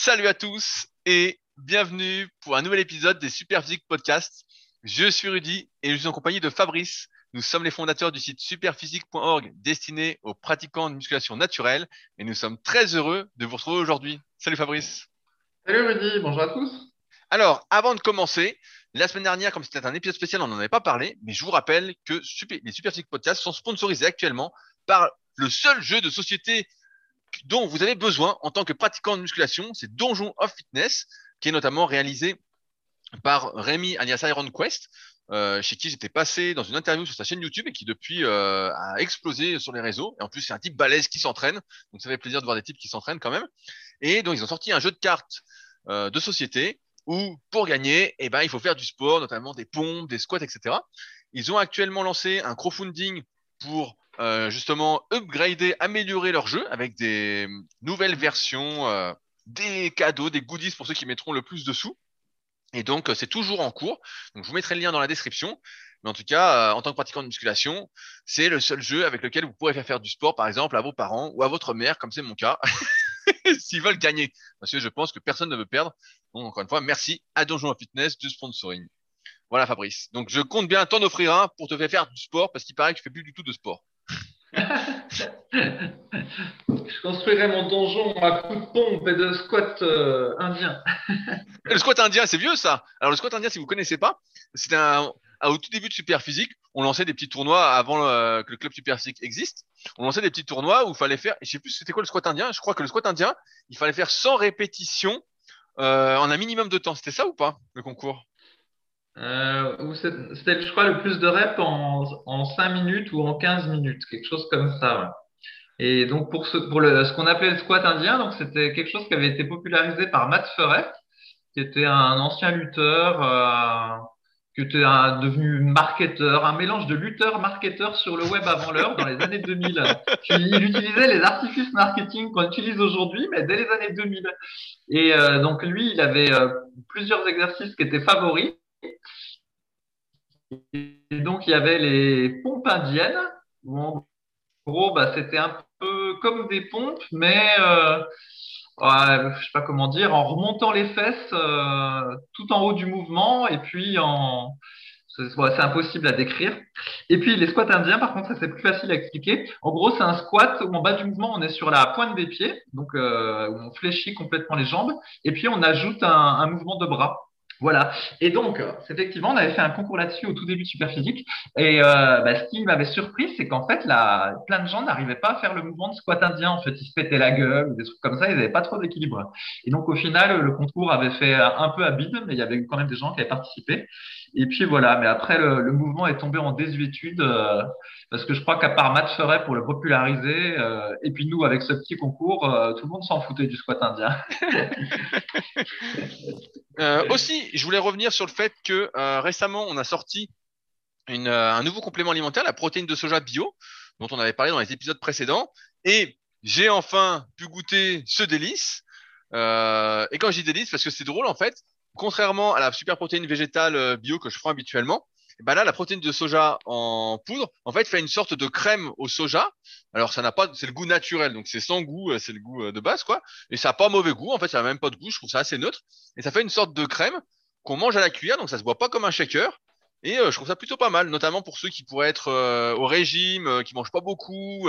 Salut à tous et bienvenue pour un nouvel épisode des Superphysique Podcast. Je suis Rudy et je suis en compagnie de Fabrice. Nous sommes les fondateurs du site superphysique.org destiné aux pratiquants de musculation naturelle et nous sommes très heureux de vous retrouver aujourd'hui. Salut Fabrice. Salut Rudy, bonjour à tous. Alors, avant de commencer, la semaine dernière, comme c'était un épisode spécial, on n'en avait pas parlé, mais je vous rappelle que les Superphysique Podcasts sont sponsorisés actuellement par le seul jeu de société dont vous avez besoin en tant que pratiquant de musculation, c'est Donjon of Fitness, qui est notamment réalisé par Rémi alias Iron Quest, euh, chez qui j'étais passé dans une interview sur sa chaîne YouTube et qui depuis euh, a explosé sur les réseaux. Et en plus, c'est un type balèze qui s'entraîne, donc ça fait plaisir de voir des types qui s'entraînent quand même. Et donc, ils ont sorti un jeu de cartes euh, de société où, pour gagner, eh ben, il faut faire du sport, notamment des pompes, des squats, etc. Ils ont actuellement lancé un crowdfunding pour euh, justement upgrader, améliorer leur jeu avec des nouvelles versions, euh, des cadeaux, des goodies pour ceux qui mettront le plus de sous. Et donc, euh, c'est toujours en cours. Donc, je vous mettrai le lien dans la description. Mais en tout cas, en tant que pratiquant de musculation, c'est le seul jeu avec lequel vous pourrez faire faire du sport, par exemple, à vos parents ou à votre mère, comme c'est mon cas, s'ils veulent gagner. Parce que je pense que personne ne veut perdre. Donc, encore une fois, merci à Donjon Fitness du sponsoring. Voilà, Fabrice. Donc, je compte bien t'en offrir un pour te faire faire du sport, parce qu'il paraît que tu fais plus du tout de sport. je construirai mon donjon à coups de pompe et de squat euh, indien. le squat indien, c'est vieux ça. Alors le squat indien, si vous connaissez pas, c'était un au tout début de Super Physique, on lançait des petits tournois avant euh, que le club Super Physique existe. On lançait des petits tournois où il fallait faire, je sais plus c'était quoi le squat indien. Je crois que le squat indien, il fallait faire 100 répétitions euh, en un minimum de temps. C'était ça ou pas le concours? Euh, C'était, je crois, le plus de reps en, en 5 minutes ou en 15 minutes, quelque chose comme ça. Et donc, pour ce, pour le, ce qu'on appelait le squat indien, donc c'était quelque chose qui avait été popularisé par Matt Ferret, qui était un ancien lutteur, euh, qui était un, devenu marketeur, un mélange de lutteur-marketeur sur le web avant l'heure dans les années 2000. il utilisait les artifices marketing qu'on utilise aujourd'hui, mais dès les années 2000. Et euh, donc, lui, il avait euh, plusieurs exercices qui étaient favoris. Et donc, il y avait les pompes indiennes. en gros, bah, c'était un peu comme des pompes, mais euh, ne je sais pas comment dire, en remontant les fesses euh, tout en haut du mouvement et puis en c'est impossible à décrire. Et puis les squats indiens, par contre, ça c'est plus facile à expliquer. En gros, c'est un squat où en bas du mouvement, on est sur la pointe des pieds, donc euh, où on fléchit complètement les jambes, et puis on ajoute un mouvement de bras. Voilà. Et donc, effectivement, on avait fait un concours là-dessus au tout début de Superphysique. Et euh, bah, ce qui m'avait surpris, c'est qu'en fait, là, plein de gens n'arrivaient pas à faire le mouvement de squat indien. En fait, ils se pétaient la gueule, des trucs comme ça. Ils n'avaient pas trop d'équilibre. Et donc, au final, le concours avait fait un peu à mais il y avait quand même des gens qui avaient participé. Et puis voilà. Mais après, le, mouvement est tombé en désuétude euh, parce que je crois qu'à part Matt Ferret pour le populariser, euh, et puis nous avec ce petit concours, euh, tout le monde s'en foutait du squat indien. Aussi, je voulais revenir sur le fait que récemment, on a sorti un nouveau complément alimentaire, la protéine de soja bio, dont on avait parlé dans les épisodes précédents. Et j'ai enfin pu goûter ce délice. et quand je dis délice, parce que c'est drôle en fait, contrairement à la super protéine végétale bio que je prends habituellement, bah là, la protéine de soja en poudre, en fait, fait une sorte de crème au soja. Alors, ça n'a pas, c'est le goût naturel, donc c'est sans goût, euh, c'est le goût euh, de base, quoi. Et ça n'a pas mauvais goût, en fait, ça n'a même pas de goût, je trouve ça assez neutre. Et ça fait une sorte de crème qu'on mange à la cuillère, donc ça se boit pas comme un shaker. Et euh, je trouve ça plutôt pas mal, notamment pour ceux qui pourraient être au régime, qui mangent pas beaucoup,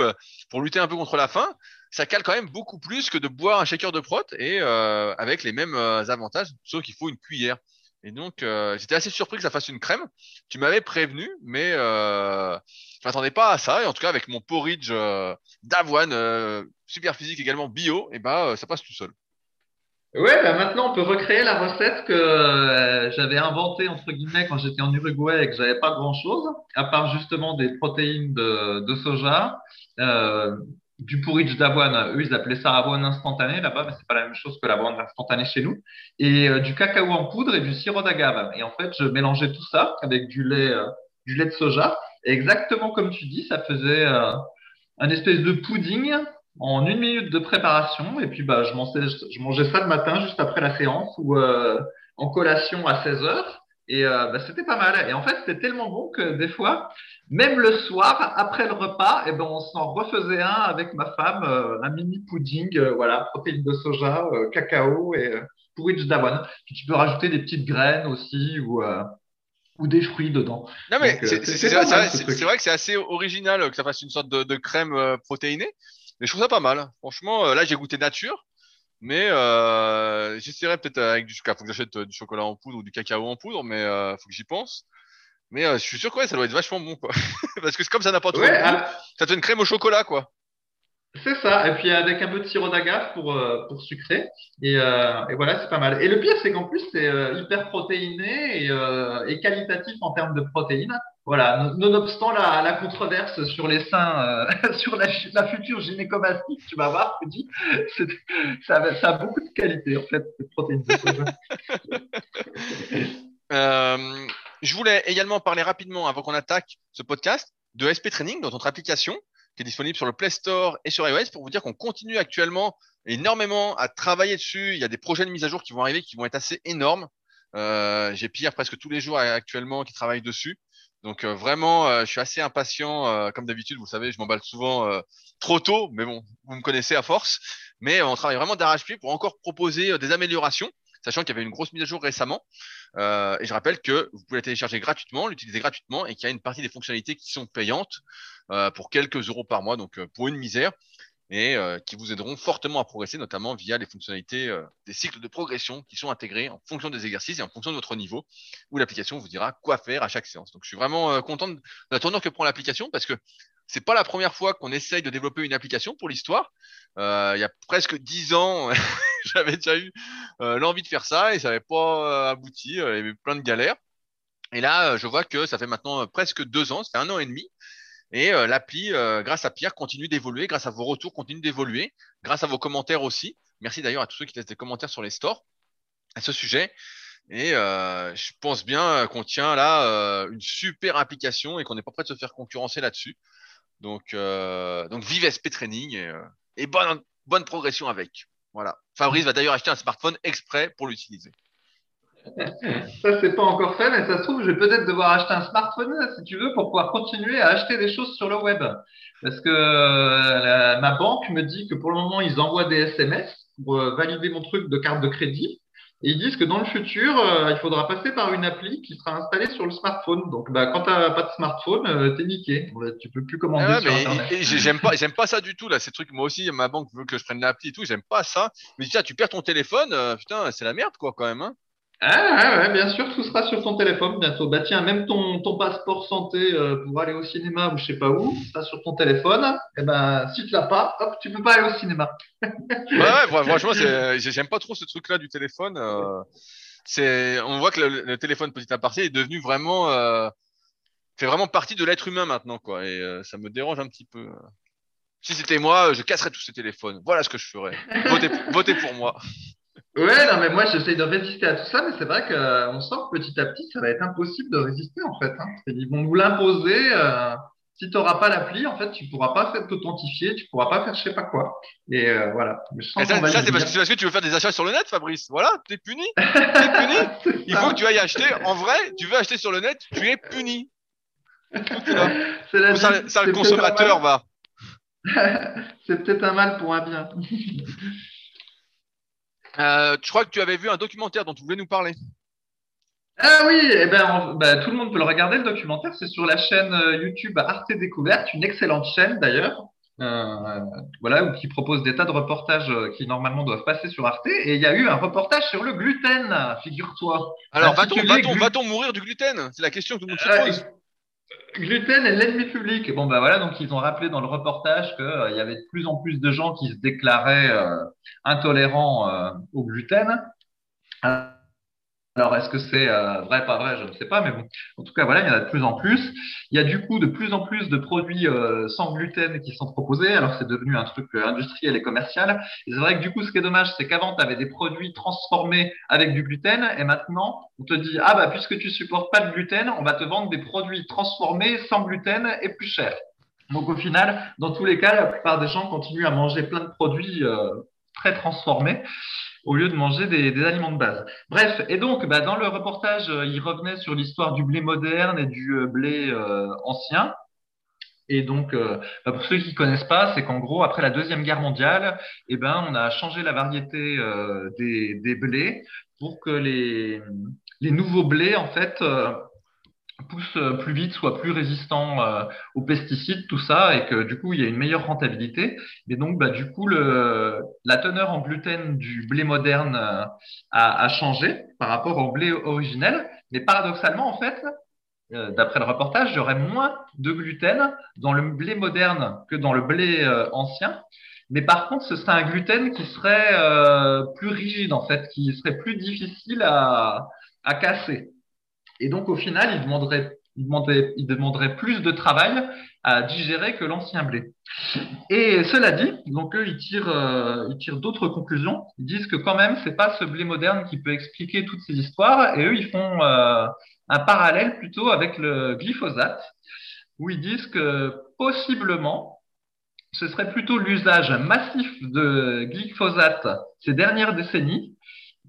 pour lutter un peu contre la faim. Ça cale quand même beaucoup plus que de boire un shaker de prot et avec les mêmes avantages, sauf qu'il faut une cuillère. Et donc, euh, j'étais assez surpris que ça fasse une crème. Tu m'avais prévenu, mais euh, je m'attendais pas à ça. Et en tout cas, avec mon porridge euh, d'avoine, euh, super physique également bio, et eh ben, ça passe tout seul. Ouais, bah maintenant on peut recréer la recette que j'avais inventée entre guillemets quand j'étais en Uruguay et que j'avais pas grand chose, à part justement des protéines de, de soja, du porridge d'avoine, eux ils appelaient ça avoine instantanée là-bas, mais c'est pas la même chose que l'avoine instantanée chez nous, et euh, du cacao en poudre et du sirop d'agave. Et en fait, je mélangeais tout ça avec du lait, euh, du lait de soja, et exactement comme tu dis, ça faisait euh, un espèce de pudding en une minute de préparation, et puis bah je mangeais, je mangeais ça le matin juste après la séance ou en collation à 16 heures. Et euh, bah, c'était pas mal. Et en fait, c'était tellement bon que des fois, même le soir, après le repas, eh ben, on s'en refaisait un avec ma femme, euh, un mini pudding, euh, voilà, protéines de soja, cacao et porridge d'avoine. Puis tu peux rajouter des petites graines aussi ou, ou des fruits dedans. Non, mais c'est vrai, que c'est assez original que ça fasse une sorte de, de crème protéinée. Mais je trouve ça pas mal. Franchement, là, j'ai goûté nature. Mais euh, j'essaierai peut-être avec du chocolat. Faut que j'achète euh, du chocolat en poudre ou du cacao en poudre, mais euh, faut que j'y pense. Mais euh, je suis sûr que ouais, ça doit être vachement bon, quoi. Parce que comme ça n'a pas trop ouais, ah. ça te fait une crème au chocolat, quoi. C'est ça, et puis avec un peu de sirop d'agave pour, euh, pour sucrer. Et, euh, et voilà, c'est pas mal. Et le pire, c'est qu'en plus, c'est euh, hyper protéiné et, et, qualitatif en termes de protéines. Voilà, nonobstant la, la controverse sur les seins, sur la, future gynécomastie, tu vas voir, je dis, ça, a beaucoup de qualité, en fait, cette protéine je voulais également parler rapidement, avant qu'on attaque ce podcast, de SP Training dans notre application qui est disponible sur le Play Store et sur iOS pour vous dire qu'on continue actuellement énormément à travailler dessus. Il y a des projets de mise à jour qui vont arriver qui vont être assez énormes. Euh, J'ai Pierre presque tous les jours actuellement qui travaille dessus. Donc euh, vraiment, euh, je suis assez impatient. Euh, comme d'habitude, vous savez, je m'emballe souvent trop tôt, mais bon, vous me connaissez à force. Mais on travaille vraiment d'arrache-pied pour encore proposer des améliorations, sachant qu'il y avait une grosse mise à jour récemment. et je rappelle que vous pouvez la télécharger gratuitement, l'utiliser gratuitement, et qu'il y a une partie des fonctionnalités qui sont payantes. Pour quelques euros par mois, donc pour une misère, et euh, qui vous aideront fortement à progresser, notamment via les fonctionnalités des cycles de progression qui sont intégrés en fonction des exercices et en fonction de votre niveau, où l'application vous dira quoi faire à chaque séance. Donc je suis vraiment content de la tournure que prend l'application parce que c'est pas la première fois qu'on essaye de développer une application pour l'histoire. Euh, il y a presque dix ans, j'avais déjà eu l'envie de faire ça et ça n'avait pas abouti. Il y avait plein de galères. Et là, je vois que ça fait maintenant presque deux ans, ça fait un an et demi, et euh, l'appli, euh, grâce à Pierre, continue d'évoluer, grâce à vos retours, continue d'évoluer, grâce à vos commentaires aussi. Merci d'ailleurs à tous ceux qui laissent des commentaires sur les stores à ce sujet. Et euh, je pense bien qu'on tient là une super application et qu'on n'est pas prêt de se faire concurrencer là-dessus. Donc, donc vive SP Training et, et bonne, bonne progression avec. Voilà. Fabrice va d'ailleurs acheter un smartphone exprès pour l'utiliser. Ça, c'est pas encore fait, mais ça se trouve, je vais peut-être devoir acheter un smartphone, si tu veux, pour pouvoir continuer à acheter des choses sur le web. Parce que euh, ma banque me dit que pour le moment, ils envoient des SMS pour euh, valider mon truc de carte de crédit. Et ils disent que dans le futur, euh, il faudra passer par une appli qui sera installée sur le smartphone. Donc, bah, quand tu n'as pas de smartphone, t'es niqué. Tu peux plus commander ah sur Internet. J'aime pas, j'aime pas ça du tout là. Ces trucs, moi aussi, ma banque veut que je prenne l'appli et tout. J'aime pas ça. Mais tiens, tu perds ton téléphone, putain, c'est la merde quoi quand même. Hein. Ah ouais, bien sûr, tout sera sur ton téléphone bientôt. Bah tiens, même ton, ton passeport santé euh, pour aller au cinéma ou je sais pas où, ça sur ton téléphone. Et eh ben si tu l'as pas, hop, tu peux pas aller au cinéma. ouais, ouais, franchement, j'aime pas trop ce truc-là du téléphone. Euh, c'est, on voit que le, téléphone petit aparté est devenu vraiment, euh, fait vraiment partie de l'être humain maintenant, quoi. Et euh, ça me dérange un petit peu. Si c'était moi, je casserais tous ces téléphones. Voilà ce que je ferais. Votez, votez pour moi. Ouais, non, mais moi j'essaye de résister à tout ça, mais c'est vrai qu'on euh, sent que petit à petit ça va être impossible de résister en fait. Hein. Ils vont nous l'imposer. Euh, si tu n'auras pas l'appli, en fait, tu pourras pas t'authentifier, tu pourras pas faire je sais pas quoi. Et euh, voilà. ça, c'est parce, parce, que tu veux faire des achats sur le net, Fabrice. Voilà, t'es puni. T'es puni. Il faut que tu ailles acheter. En vrai, tu veux acheter sur le net, tu es puni. C'est la ça, ça le consommateur va. c'est peut-être un mal pour un bien. Euh, je crois que tu avais vu un documentaire dont tu voulais nous parler. Ah oui, eh ben, ben, tout le monde peut le regarder, le documentaire. C'est sur la chaîne euh, YouTube Arte Découverte, une excellente chaîne d'ailleurs. Euh, voilà, qui propose des tas de reportages qui normalement doivent passer sur Arte. Et il y a eu un reportage sur le gluten, figure-toi. Alors, va-t-on mourir du gluten? C'est la question que tout le monde se pose. Gluten est l'ennemi public. Bon, ben voilà, donc ils ont rappelé dans le reportage qu'il euh, y avait de plus en plus de gens qui se déclaraient euh, intolérants euh, au gluten. Alors, est-ce que c'est euh, vrai, pas vrai Je ne sais pas, mais bon, en tout cas, voilà, il y en a de plus en plus. Il y a du coup de plus en plus de produits euh, sans gluten qui sont proposés. Alors, c'est devenu un truc euh, industriel et commercial. Et c'est vrai que du coup, ce qui est dommage, c'est qu'avant, tu avais des produits transformés avec du gluten, et maintenant, on te dit, ah bah, puisque tu supportes pas de gluten, on va te vendre des produits transformés sans gluten et plus chers. Donc, au final, dans tous les cas, la plupart des gens continuent à manger plein de produits très transformés. Au lieu de manger des, des aliments de base. Bref, et donc bah, dans le reportage, euh, il revenait sur l'histoire du blé moderne et du euh, blé euh, ancien. Et donc, bah, pour ceux qui connaissent pas, c'est qu'en gros, après la deuxième guerre mondiale, eh ben, on a changé la variété des, des blés pour que les, les nouveaux blés, en fait, pousse euh, plus vite, soit plus résistant euh, aux pesticides, tout ça, et que du coup il y a une meilleure rentabilité. Et donc bah, du coup le, la teneur en gluten du blé moderne euh, a, a, changé par rapport au blé originel. Mais paradoxalement en fait, d'après le reportage, j'aurais moins de gluten dans le blé moderne que dans le blé ancien. Mais par contre, ce serait un gluten qui serait plus rigide en fait, qui serait plus difficile à, à casser. Et donc, au final, il demanderait, il demanderait, il demanderait plus de travail à digérer que l'ancien blé. Et cela dit, donc eux, ils tirent, euh, tirent d'autres conclusions. Ils disent que quand même, c'est pas ce blé moderne qui peut expliquer toutes ces histoires. Et eux, ils font euh, un parallèle plutôt avec le glyphosate, où ils disent que possiblement, ce serait plutôt l'usage massif de glyphosate ces dernières décennies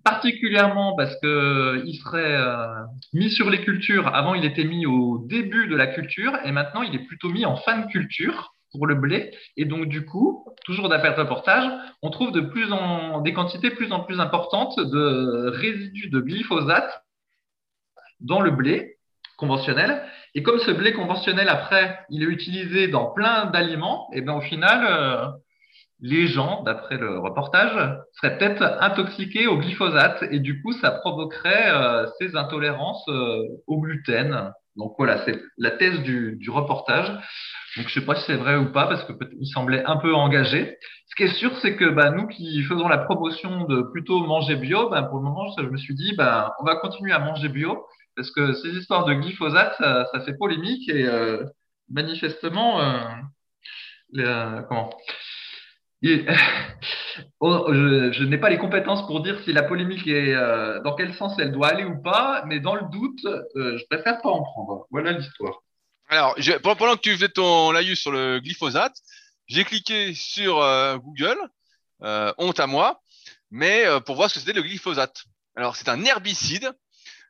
particulièrement parce que euh, serait euh, mis sur les cultures. Avant, il était mis au début de la culture et maintenant, il est plutôt mis en fin de culture pour le blé. Et donc, du coup, toujours d'après le reportage, on trouve de plus en des quantités plus en plus importantes de résidus de glyphosate dans le blé conventionnel. Et comme ce blé conventionnel, après, il est utilisé dans plein d'aliments, et bien au final, euh, les gens, d'après le reportage, seraient peut-être intoxiqués au glyphosate et du coup, ça provoquerait euh, ces intolérances euh, au gluten. Donc voilà, c'est la thèse du, du, reportage. Donc je sais pas si c'est vrai ou pas parce que il semblait un peu engagé. Ce qui est sûr, c'est que bah, nous qui faisons la promotion de plutôt manger bio, bah, pour le moment, je me suis dit, bah, on va continuer à manger bio parce que ces histoires de glyphosate, ça, ça fait polémique et euh, manifestement, euh, comment Oh, je, n'ai pas les compétences pour dire si la polémique est euh, dans quel sens elle doit aller ou pas, mais dans le doute, euh, je préfère pas en prendre. Voilà l'histoire. Alors, pendant que tu faisais ton laïus sur le glyphosate, j'ai cliqué sur euh, Google, honte à moi, mais pour voir ce que c'était le glyphosate. Alors, c'est un herbicide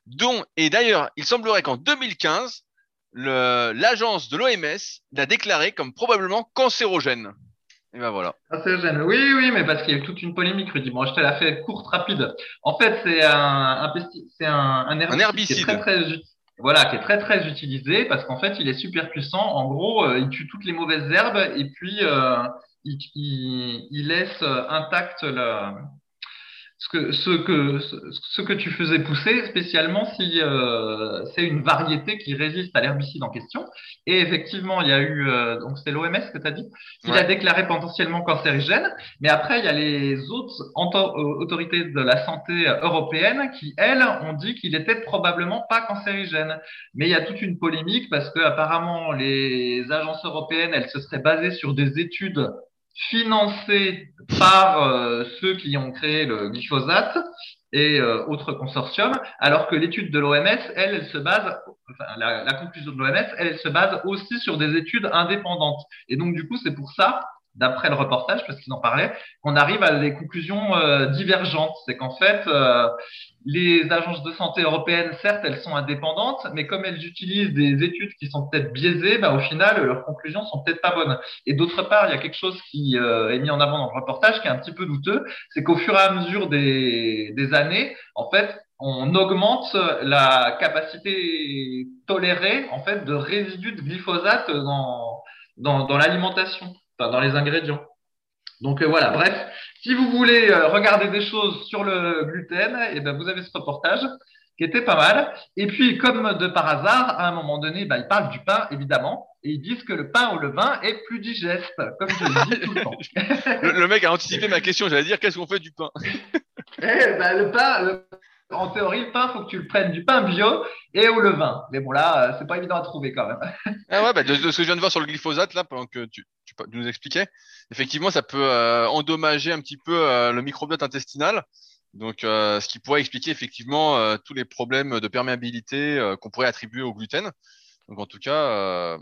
dont, et d'ailleurs, il semblerait qu'en 2015, l'agence de l'OMS l'a déclaré comme probablement cancérogène. Et ben voilà. Ah, oui, oui, mais parce qu'il y a eu toute une polémique, Rudy. Bon, je te la fais courte, rapide. En fait, c'est un, un, c'est un, un, herbicide, Qui est très, très, voilà, qui est très, très utilisé parce qu'en fait, il est super puissant. En gros, euh, il tue toutes les mauvaises herbes et puis euh, il, il, il, laisse intact la, ce que, ce que, ce que tu faisais pousser, spécialement si euh, c'est une variété qui résiste à l'herbicide en question. Et effectivement, il y a eu, euh, donc c'est l'OMS que tu as dit, qui l'a déclaré potentiellement cancérigène. Mais après, il y a les autres euh, autorités de la santé européenne qui, elles, ont dit qu'il était probablement pas cancérigène. Mais il y a toute une polémique parce que apparemment, les agences européennes, elles se seraient basées sur des études financé par euh, ceux qui ont créé le glyphosate et euh, autres consortiums, alors que l'étude de l'OMS, elle, se base, enfin, la, conclusion de l'OMS, elle se base aussi sur des études indépendantes. Et donc, du coup, c'est pour ça d'après le reportage, parce qu'ils en parlaient, qu'on arrive à des conclusions euh, divergentes. C'est qu'en fait, euh, les agences de santé européennes, certes, elles sont indépendantes, mais comme elles utilisent des études qui sont peut-être biaisées, bah, au final, leurs conclusions sont peut-être pas bonnes. Et d'autre part, il y a quelque chose qui euh, est mis en avant dans le reportage qui est un petit peu douteux, c'est qu'au fur et à mesure des, années, en fait, on augmente la capacité tolérée en fait de résidus de glyphosate dans, dans l'alimentation dans les ingrédients. Donc euh, voilà, bref, si vous voulez euh, regarder des choses sur le gluten, et eh ben, vous avez ce reportage qui était pas mal. Et puis, comme de par hasard, à un moment donné, bah, ils parlent du pain, évidemment, et ils disent que le pain ou le vin est plus digeste, comme je le dis tout le temps. le, mec a anticipé ma question, j'allais dire qu'est-ce qu'on fait du pain? Eh, ben, le pain, en théorie, le pain, faut que tu le prennes du pain bio et au levain. Mais bon, là, euh, c'est pas évident à trouver quand même. ah ouais, bah, de, ce que je viens de voir sur le glyphosate, là, pendant que tu, nous expliquais, effectivement, ça peut euh, endommager un petit peu euh, le microbiote intestinal. Donc, ce qui pourrait expliquer effectivement tous les problèmes de perméabilité qu'on pourrait attribuer au gluten. Donc, en tout cas,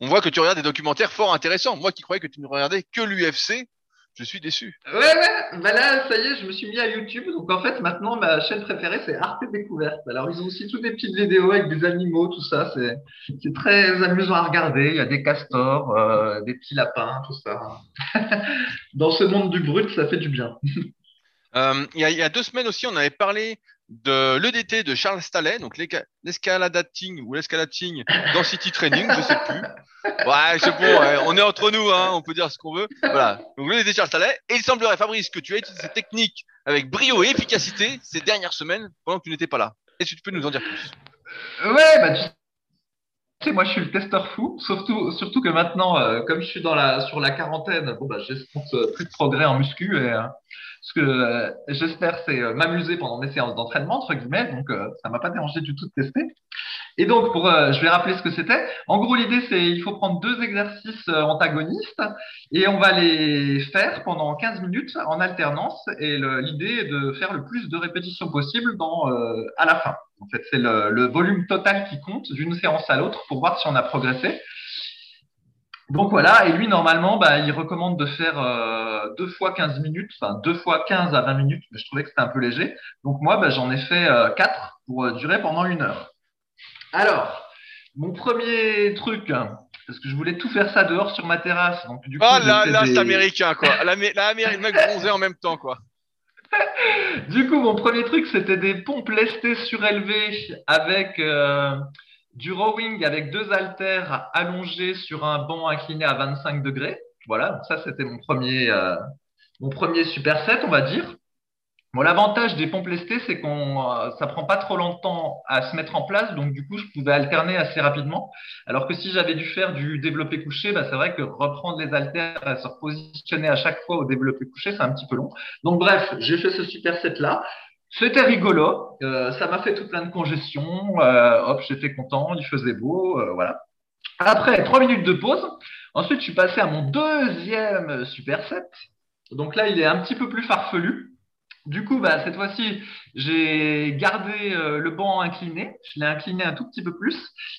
on voit que tu regardes des documentaires fort intéressants. Moi qui croyais que tu ne regardais que l'UFC, Je suis déçu. Ouais, ouais, bah là, ça y est, je me suis mis à YouTube. Donc en fait, maintenant, ma chaîne préférée, c'est Arte Découverte. Alors ils ont aussi toutes des petites vidéos avec des animaux, tout ça. C'est, très amusant à regarder. Il y a des castors, euh, des petits lapins, tout ça. Dans ce monde du brut, ça fait du bien. Euh, y il y a deux semaines aussi, on avait parlé de l'EDT de Charles Stallet, donc l'escaladating ou l'escalating density training, je sais plus. Ouais, c'est bon, ouais, on est entre nous, hein, on peut dire ce qu'on veut. Voilà. Donc l'EDT de Charles Stallet. Et il semblerait, Fabrice, que tu as utilisé cette technique avec brio et efficacité ces dernières semaines pendant que tu n'étais pas là. Est-ce que tu peux nous en dire plus? Ouais, bah tu moi je suis le testeur fou, surtout, surtout que maintenant, euh, comme je suis sur la quarantaine, bon bah j'escompte euh, plus de progrès en muscu et euh, ce que euh, j'espère c'est euh, m'amuser pendant mes séances d'entraînement entre guillemets, donc ça m'a pas dérangé du tout de tester. Et donc pour, euh, je vais rappeler ce que c'était. En gros l'idée c'est il faut prendre deux exercices euh, antagonistes et on va les faire pendant 15 minutes en alternance et l'idée est de faire le plus de répétitions possible dans, euh, à la fin. En fait, c'est le, volume total qui compte d'une séance à l'autre pour voir si on a progressé. Donc voilà, et lui, normalement, bah, il recommande de faire euh, deux fois 15 minutes, enfin deux fois 15 à 20 minutes, mais je trouvais que c'était un peu léger. Donc moi, bah, j'en ai fait quatre pour durer pendant une heure. Alors, mon premier truc, hein, parce que je voulais tout faire ça dehors sur ma terrasse. Donc, du coup, Ah là, là, des- c'est américain, quoi. L'Amé- L'Amérique, le mec bronzé en même temps, quoi. Du coup, mon premier truc, c'était des pompes lestées surélevées avec euh, du rowing avec deux haltères allongés sur un banc incliné à 25 degrés. Voilà, donc ça, c'était mon premier, euh, mon premier superset, on va dire. L'avantage des pompes lestées, c'est qu'on, euh, ça prend pas trop longtemps à se mettre en place, donc du coup, je pouvais alterner assez rapidement. Alors que si j'avais dû faire du développé couché, bah, c'est vrai que reprendre les haltères et se repositionner à chaque fois au développé couché, c'est un petit peu long. Donc bref, j'ai fait ce superset là. C'était rigolo, euh, ça m'a fait tout plein de congestion. Euh, hop, j'étais content, il faisait beau, euh, voilà. Après, trois minutes de pause. Ensuite, je suis passé à mon deuxième superset. Donc là, il est un petit peu plus farfelu. Du coup, bah, cette fois-ci, j'ai gardé euh, le banc incliné. Je l'ai incliné un tout petit peu plus.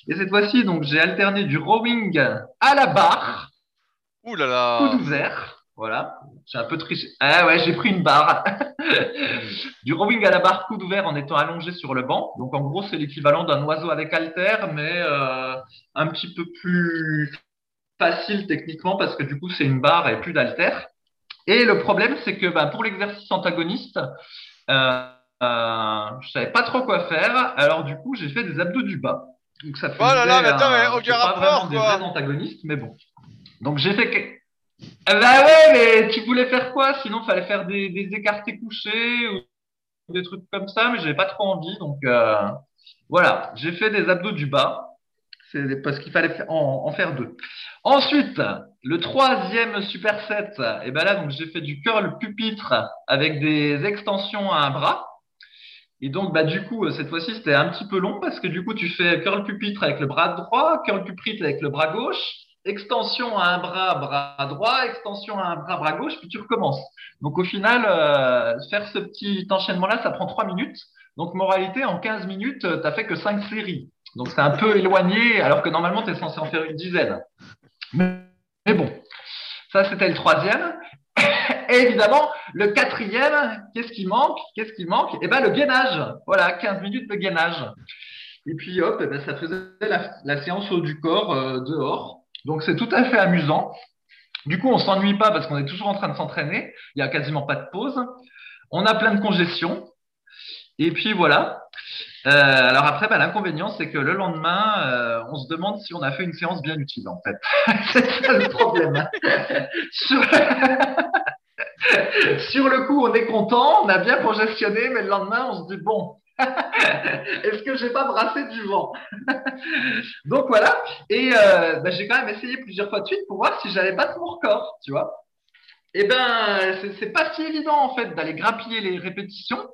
Et cette fois-ci, donc, j'ai alterné du rowing à la barre, Ouh là là. coude ouvert. Voilà. J'ai un peu triché. Ah ouais, j'ai pris une barre. du rowing à la barre, coude ouvert en étant allongé sur le banc. Donc, en gros, c'est l'équivalent d'un oiseau avec haltère, mais euh, un petit peu plus facile techniquement parce que du coup, c'est une barre et plus d'haltère. Et le problème, c'est que bah, pour l'exercice antagoniste, euh, euh, je savais pas trop quoi faire. Alors du coup, j'ai fait des abdos du bas. Donc ça Oh là là, mais attends, mais un- aucun c'est pas rapport, vraiment des quoi. vrais antagonistes, mais bon. Donc j'ai fait. Ah Bah ouais, mais tu voulais faire quoi? Sinon, fallait faire des, des écartés couchés ou des trucs comme ça, mais j'avais pas trop envie. Donc euh, voilà, j'ai fait des abdos du bas. C'est parce qu'il fallait fa- en, en faire deux. Ensuite, le troisième superset, et ben là, donc j'ai fait du curl pupitre avec des extensions à un bras. Et donc, bah, du coup, cette fois-ci, c'était un petit peu long parce que du coup, tu fais curl pupitre avec le bras droit, curl pupitre avec le bras gauche, extension à un bras, bras droit, extension à un bras, bras gauche, puis tu recommences. Donc, au final, euh, faire ce petit enchaînement-là, ça prend trois minutes. Donc, moralité, en 15 minutes, tu n'as fait que cinq séries. Donc, c'est un peu éloigné, alors que normalement, tu es censé en faire une dizaine. Mais bon, ça, c'était le troisième. Et évidemment, le quatrième, qu'est-ce qui manque Qu'est-ce qui manque? Eh ben, le gainage. Voilà, 15 minutes de gainage. Et puis, hop, eh ben, ça faisait la, séance haut du corps euh, dehors. Donc, c'est tout à fait amusant. Du coup, on s'ennuie pas parce qu'on est toujours en train de s'entraîner. Il y a quasiment pas de pause. On a plein de congestion. Et puis, voilà. Euh, alors après, bah, l'inconvénient, c'est que le lendemain, euh, on se demande si on a fait une séance bien utile, en fait. c'est ça le problème. Sur... Sur le coup, on est content, on a bien congestionné, mais le lendemain, on se dit bon, est-ce que j'ai pas brassé du vent? Donc voilà. Et euh, bah, j'ai quand même essayé plusieurs fois de suite pour voir si j'allais battre mon record, tu vois. Eh ben, c'est pas si évident en fait d'aller grappiller les répétitions.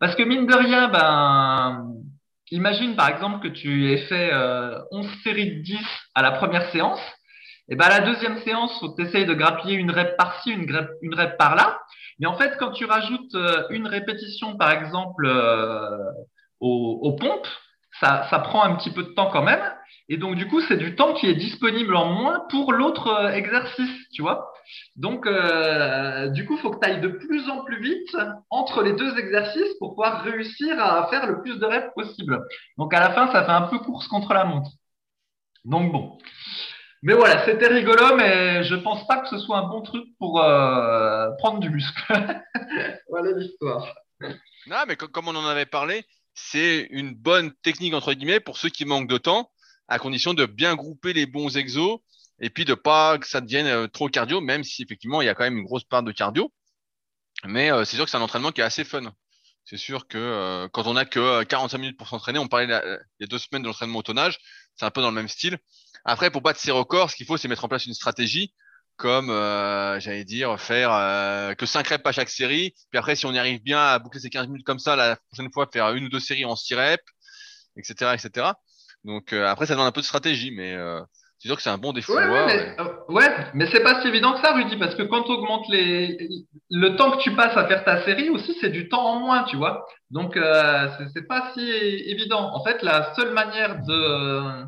Parce que mine de rien, ben, imagine par exemple que tu aies fait euh, 11 séries de 10 à la première séance. Et ben, à la deuxième séance, tu essayes de grappiller une rep par-ci, une, une rep par-là. Mais en fait, quand tu rajoutes euh, une répétition, par exemple, euh, aux, aux pompes, ça, ça prend un petit peu de temps quand même. Et donc, du coup, c'est du temps qui est disponible en moins pour l'autre euh, exercice, tu vois. Donc, euh, du coup, il faut que tu ailles de plus en plus vite entre les deux exercices pour pouvoir réussir à faire le plus de reps possible. Donc, à la fin, ça fait un peu course contre la montre. Donc, bon. Mais voilà, c'était rigolo, mais je pense pas que ce soit un bon truc pour euh, prendre du muscle. voilà l'histoire. Non, mais comme on en avait parlé, c'est une bonne technique entre guillemets pour ceux qui manquent de temps, à condition de bien grouper les bons exos et puis de pas que ça devienne euh, trop cardio, même si effectivement il y a quand même une grosse part de cardio. Mais euh, c'est sûr que c'est un entraînement qui est assez fun. C'est sûr que euh, quand on a que 45 minutes pour s'entraîner, on parlait il y a deux semaines de l'entraînement au tonnage, c'est un peu dans le même style. Après, pour battre ses records, ce qu'il faut, c'est mettre en place une stratégie, comme j'allais dire, faire que 5 reps à chaque série. Puis après, si on y arrive bien à boucler ces 15 minutes comme ça, la prochaine fois, faire une ou deux séries en 6 reps, etc., etc. Donc après, ça demande un peu de stratégie, mais c'est sûr que c'est un bon défaut. Ouais, mais, euh, ouais, mais c'est pas si évident que ça, Rudy, parce que quand tu augmentes les... le temps que tu passes à faire ta série aussi, c'est du temps en moins, tu vois. Donc, euh, c'est pas si évident. En fait, la seule manière de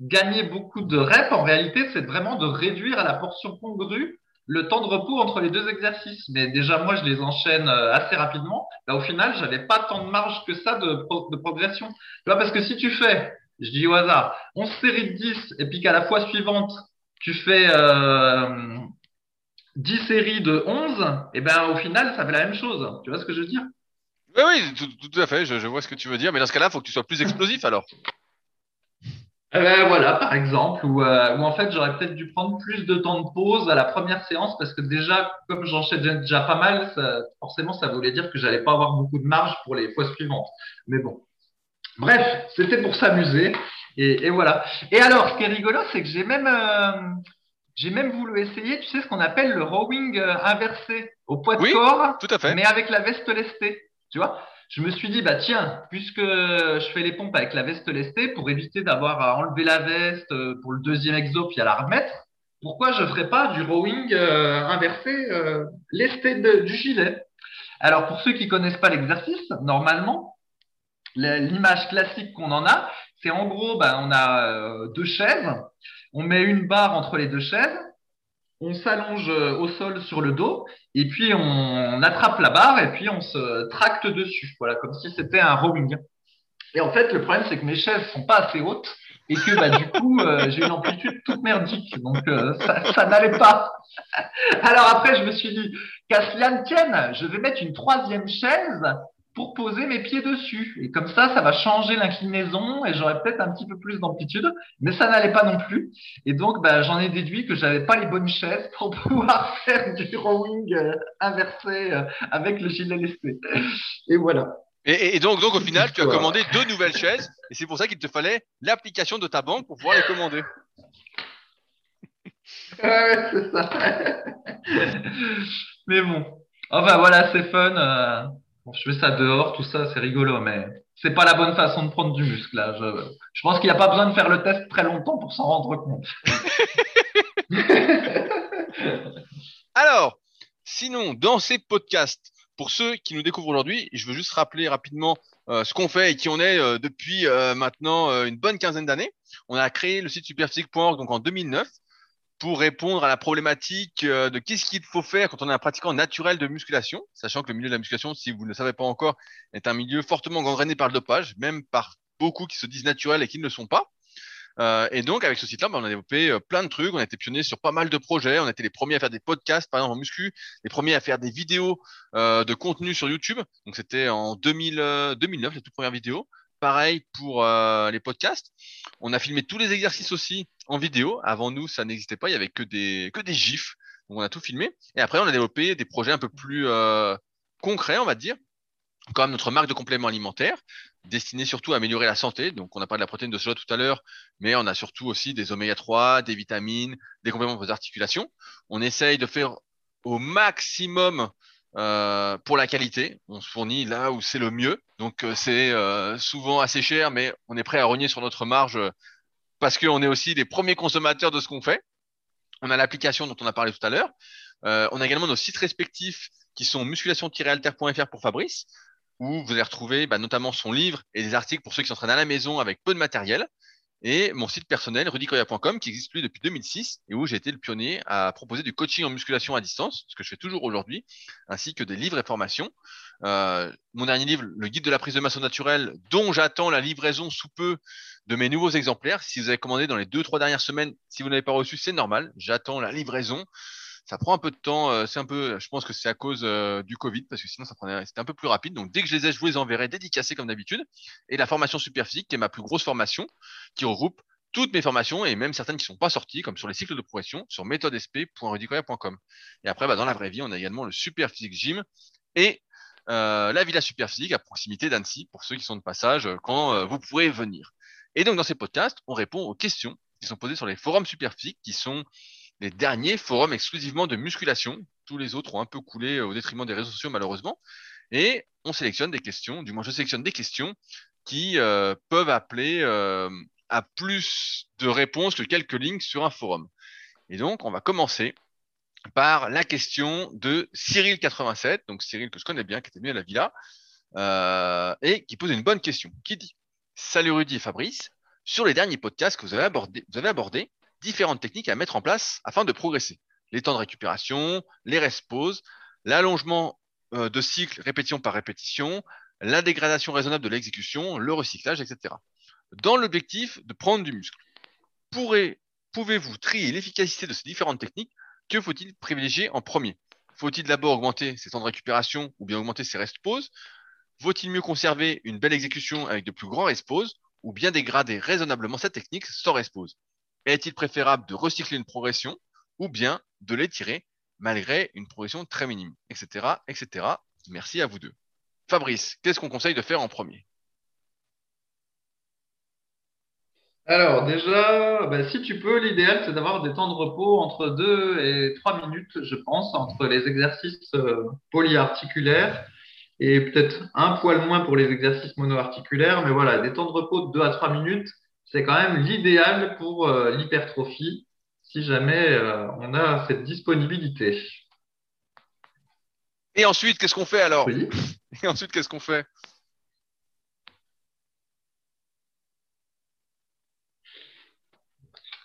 gagner beaucoup de reps, en réalité, c'est vraiment de réduire à la portion congrue le temps de repos entre les deux exercices. Mais déjà, moi, je les enchaîne euh, assez rapidement. Là, au final, j'avais pas tant de marge que ça de, de progression. Tu vois, parce que si tu fais je dis au hasard, 11 séries de 10, et puis qu'à la fois suivante, tu fais euh, 10 séries de 11, et ben au final, ça fait la même chose. Tu vois ce que je veux dire? Oui, oui, tout, à fait, je, vois ce que tu veux dire, mais dans ce cas-là, il faut que tu sois plus explosif alors. Eh ben, voilà, par exemple, ou euh, en fait j'aurais peut-être dû prendre plus de temps de pause à la première séance parce que déjà, comme j'enchaîne déjà pas mal, forcément ça voulait dire que j'allais pas avoir beaucoup de marge pour les fois suivantes. Mais bon, Bref, c'était pour s'amuser. Et, voilà. Et alors, ce qui est rigolo, c'est que j'ai même, euh, j'ai même voulu essayer, tu sais, ce qu'on appelle le rowing euh, inversé au poids de corps, tout à fait. mais avec la veste lestée. Tu vois Je me suis dit, bah tiens, puisque je fais les pompes avec la veste lestée, pour éviter d'avoir à enlever la veste euh, pour le deuxième exo puis à la remettre, pourquoi je ne ferais pas du rowing inversé lesté du gilet? Alors, pour ceux qui connaissent pas l'exercice, normalement, l'image classique qu'on en a, c'est en gros, ben, on a euh, deux chaises, on met une barre entre les deux chaises, on s'allonge euh, au sol sur le dos, et puis on, attrape la barre, et puis on se tracte dessus, voilà, comme si c'était un rowing. Et en fait, le problème, c'est que mes chaises sont pas assez hautes, et que bah, du coup, euh, j'ai une amplitude toute merdique, donc ça, ça n'allait pas. Alors après, je me suis dit, qu'à cela tienne, je vais mettre une troisième chaise pour poser mes pieds dessus. Et comme ça, ça va changer l'inclinaison et j'aurai peut-être un petit peu plus d'amplitude, mais ça n'allait pas non plus. Et donc, bah, j'en ai déduit que j'avais pas les bonnes chaises pour pouvoir faire du rowing euh, inversé euh, avec le gilet lesté. Et voilà. Et, donc, donc, au final, tu as commandé deux nouvelles chaises et c'est pour ça qu'il te fallait l'application de ta banque pour pouvoir les commander. ouais, c'est ça. mais bon. Enfin, voilà, c'est fun. Je fais ça dehors, tout ça, c'est rigolo, mais c'est pas la bonne façon de prendre du muscle. Je, pense qu'il n'y a pas besoin de faire le test très longtemps pour s'en rendre compte. Alors, sinon, dans ces podcasts, pour ceux qui nous découvrent aujourd'hui, je veux juste rappeler rapidement euh, ce qu'on fait et qui on est euh, depuis euh, maintenant une bonne quinzaine d'années. On a créé le site superphysique.org en 2009 pour répondre à la problématique euh, de qu'est-ce qu'il faut faire quand on est un pratiquant naturel de musculation, sachant que le milieu de la musculation, si vous ne le savez pas encore, est un milieu fortement gangréné par le dopage, même par beaucoup qui se disent naturels et qui ne le sont pas. Euh, et donc, avec ce site-là, ben, on a développé euh, plein de trucs. On a été pionniers sur pas mal de projets. On a été les premiers à faire des podcasts, par exemple en muscu, les premiers à faire des vidéos de contenu sur YouTube. Donc, c'était en 2000, 2009, les toutes premières vidéos. Pareil pour euh, les podcasts. On a filmé tous les exercices aussi en vidéo. Avant nous, ça n'existait pas. Il y avait que des que des gifs. Donc on a tout filmé. Et après, on a développé des projets un peu plus euh, concrets, on va dire, comme notre marque de compléments alimentaires, destinée surtout à améliorer la santé. Donc on a parlé de la protéine de soja tout à l'heure, mais on a surtout aussi des oméga 3, des vitamines, des compléments pour les articulations. On essaye de faire au maximum euh, pour la qualité, on se fournit là où c'est le mieux. Donc euh, c'est euh, souvent assez cher, mais on est prêt à rogner sur notre marge parce qu'on est aussi les premiers consommateurs de ce qu'on fait. On a l'application dont on a parlé tout à l'heure. on a également nos sites respectifs qui sont musculation-alter.fr pour Fabrice, où vous allez retrouver bah, notamment son livre et des articles pour ceux qui s'entraînent à la maison avec peu de matériel. Et mon site personnel, rudicoya.com, qui existe depuis 2006 et où j'ai été le pionnier à proposer du coaching en musculation à distance, ce que je fais toujours aujourd'hui, ainsi que des livres et formations. Euh, mon dernier livre, Le guide de la prise de masse au naturel, dont j'attends la livraison sous peu de mes nouveaux exemplaires. Si vous avez commandé dans les deux, trois dernières semaines, si vous n'avez pas reçu, c'est normal. J'attends la livraison. Ça prend un peu de temps. Euh, c'est un peu, je pense que c'est à cause euh, du Covid, parce que sinon ça prenait, c'était un peu plus rapide. Donc dès que je les ai, je vous les enverrai dédicacés comme d'habitude. Et la formation super physique, qui est ma plus grosse formation, qui regroupe toutes mes formations et même certaines qui sont pas sorties, comme sur les cycles de progression, sur méthodesp.rudicoya.com. Et après, bah, dans la vraie vie, on a également le super physique gym et euh, la Villa Super Physique à proximité d'Annecy pour ceux qui sont de passage quand vous pourrez venir. Et donc dans ces podcasts, on répond aux questions qui sont posées sur les forums Super Physique qui sont les derniers forums exclusivement de musculation. Tous les autres ont un peu coulé au détriment des réseaux sociaux malheureusement. Et on sélectionne des questions, du moins je sélectionne des questions qui peuvent appeler à plus de réponses que quelques lignes sur un forum. Et donc on va commencer par la question de Cyril87, donc Cyril que je connais bien, qui était venu à la villa, euh, et qui pose une bonne question, qui dit Salut Rudy et Fabrice, sur les derniers podcasts que vous avez abordés, vous avez abordé différentes techniques à mettre en place afin de progresser. Les temps de récupération, les rest pauses, l'allongement euh, de cycle répétition par répétition, la dégradation raisonnable de l'exécution, le recyclage, etc. Dans l'objectif de prendre du muscle. Pouvez-vous trier l'efficacité de ces différentes techniques? Que faut-il privilégier en premier? Faut-il d'abord augmenter ses temps de récupération ou bien augmenter ses rest pauses? Vaut-il mieux conserver une belle exécution avec de plus grands rest pauses ou bien dégrader raisonnablement cette technique sans rest pause? Est-il préférable de recycler une progression ou bien de l'étirer malgré une progression très minime, etc., etc. Merci à vous deux. Fabrice, qu'est-ce qu'on conseille de faire en premier? Alors déjà, bah, si tu peux, l'idéal c'est d'avoir des temps de repos entre 2 et 3 minutes, je pense, entre les exercices euh, polyarticulaires et peut-être un poil moins pour les exercices monoarticulaires. Mais voilà, des temps de repos de 2 à 3 minutes, c'est quand même l'idéal pour euh, l'hypertrophie si jamais euh, on a cette disponibilité. Et ensuite, qu'est-ce qu'on fait alors? Et ensuite, qu'est-ce qu'on fait?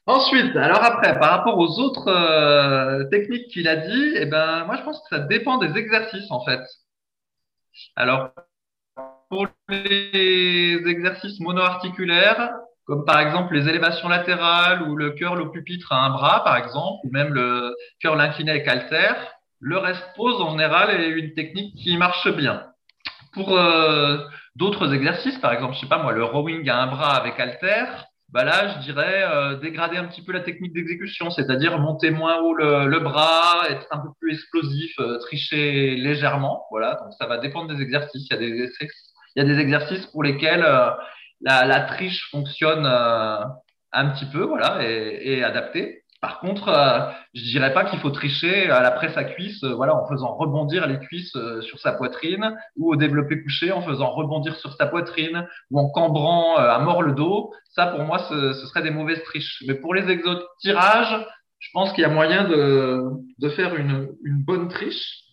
Ensuite, alors après, par rapport aux autres euh, techniques qu'il a dit, eh ben, moi je pense que ça dépend des exercices en fait. Alors, pour les exercices monoarticulaires, comme par exemple les élévations latérales ou le curl au pupitre à un bras, par exemple, ou même le curl incliné avec halter, le rest pose en général est une technique qui marche bien. Pour euh, d'autres exercices, par exemple, je sais pas moi, le rowing à un bras avec halter, bah là, je dirais euh, dégrader un petit peu la technique d'exécution, c'est-à-dire monter moins haut le, bras, être un peu plus explosif, euh, tricher légèrement. Voilà, donc ça va dépendre des exercices. Il y a des, exercices pour lesquels la, triche fonctionne un petit peu, voilà, et, et adaptée. Par contre, euh, je dirais pas qu'il faut tricher à la presse à cuisse, euh, voilà, en faisant rebondir les cuisses euh, sur sa poitrine, ou au développé couché en faisant rebondir sur sa poitrine, ou en cambrant à mort le dos. Ça, pour moi, ce, serait des mauvaises triches. Mais pour les exos tirages, je pense qu'il y a moyen de, faire une bonne triche.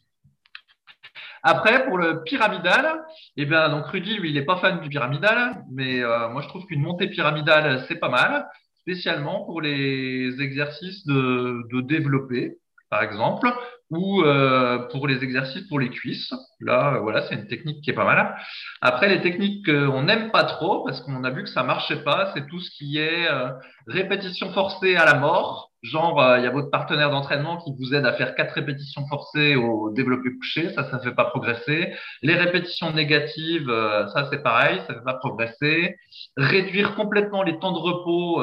Après, pour le pyramidal, eh bien, donc Rudy, lui, il n'est pas fan du pyramidal, mais moi, je trouve qu'une montée pyramidale, c'est pas mal spécialement pour les exercices de, de développer, par exemple, ou euh, pour les exercices pour les cuisses. Là, voilà, c'est une technique qui est pas mal. Après, les techniques qu'on n'aime pas trop, parce qu'on a vu que ça marchait pas, c'est tout ce qui est euh, répétition forcée à la mort. Genre, euh, il y a votre partenaire d'entraînement qui vous aide à faire quatre répétitions forcées au développé couché, ça, ça ne fait pas progresser. Les répétitions négatives, ça, c'est pareil, ça ne fait pas progresser. Réduire complètement les temps de repos,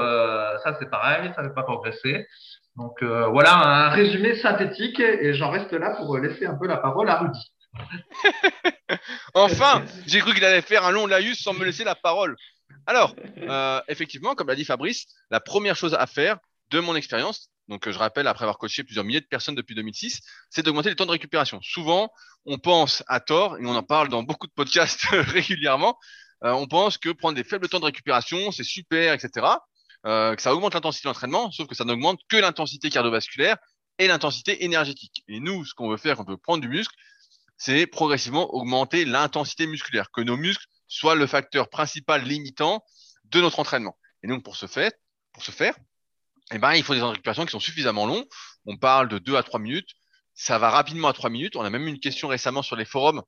ça, c'est pareil, ça ne fait pas progresser. Donc euh, voilà un résumé synthétique et j'en reste là pour laisser un peu la parole à Rudy. enfin, j'ai cru qu'il allait faire un long laïus sans me laisser la parole. Alors, euh, effectivement, comme l'a dit Fabrice, la première chose à faire, de mon expérience, donc je rappelle après avoir coaché plusieurs milliers de personnes depuis 2006, c'est d'augmenter les temps de récupération. Souvent, on pense à tort, et on en parle dans beaucoup de podcasts régulièrement, euh, on pense que prendre des faibles temps de récupération, c'est super, etc. Euh, que ça augmente l'intensité d'entraînement, sauf que ça n'augmente que l'intensité cardiovasculaire et l'intensité énergétique. Et nous, ce qu'on veut faire quand on veut prendre du muscle, c'est progressivement augmenter l'intensité musculaire, que nos muscles soient le facteur principal limitant de notre entraînement. Et donc, pour ce, faire, eh ben, il faut des temps de récupération qui sont suffisamment longs. On parle de 2 à 3 minutes. Ça va rapidement à 3 minutes. On a même eu une question récemment sur les forums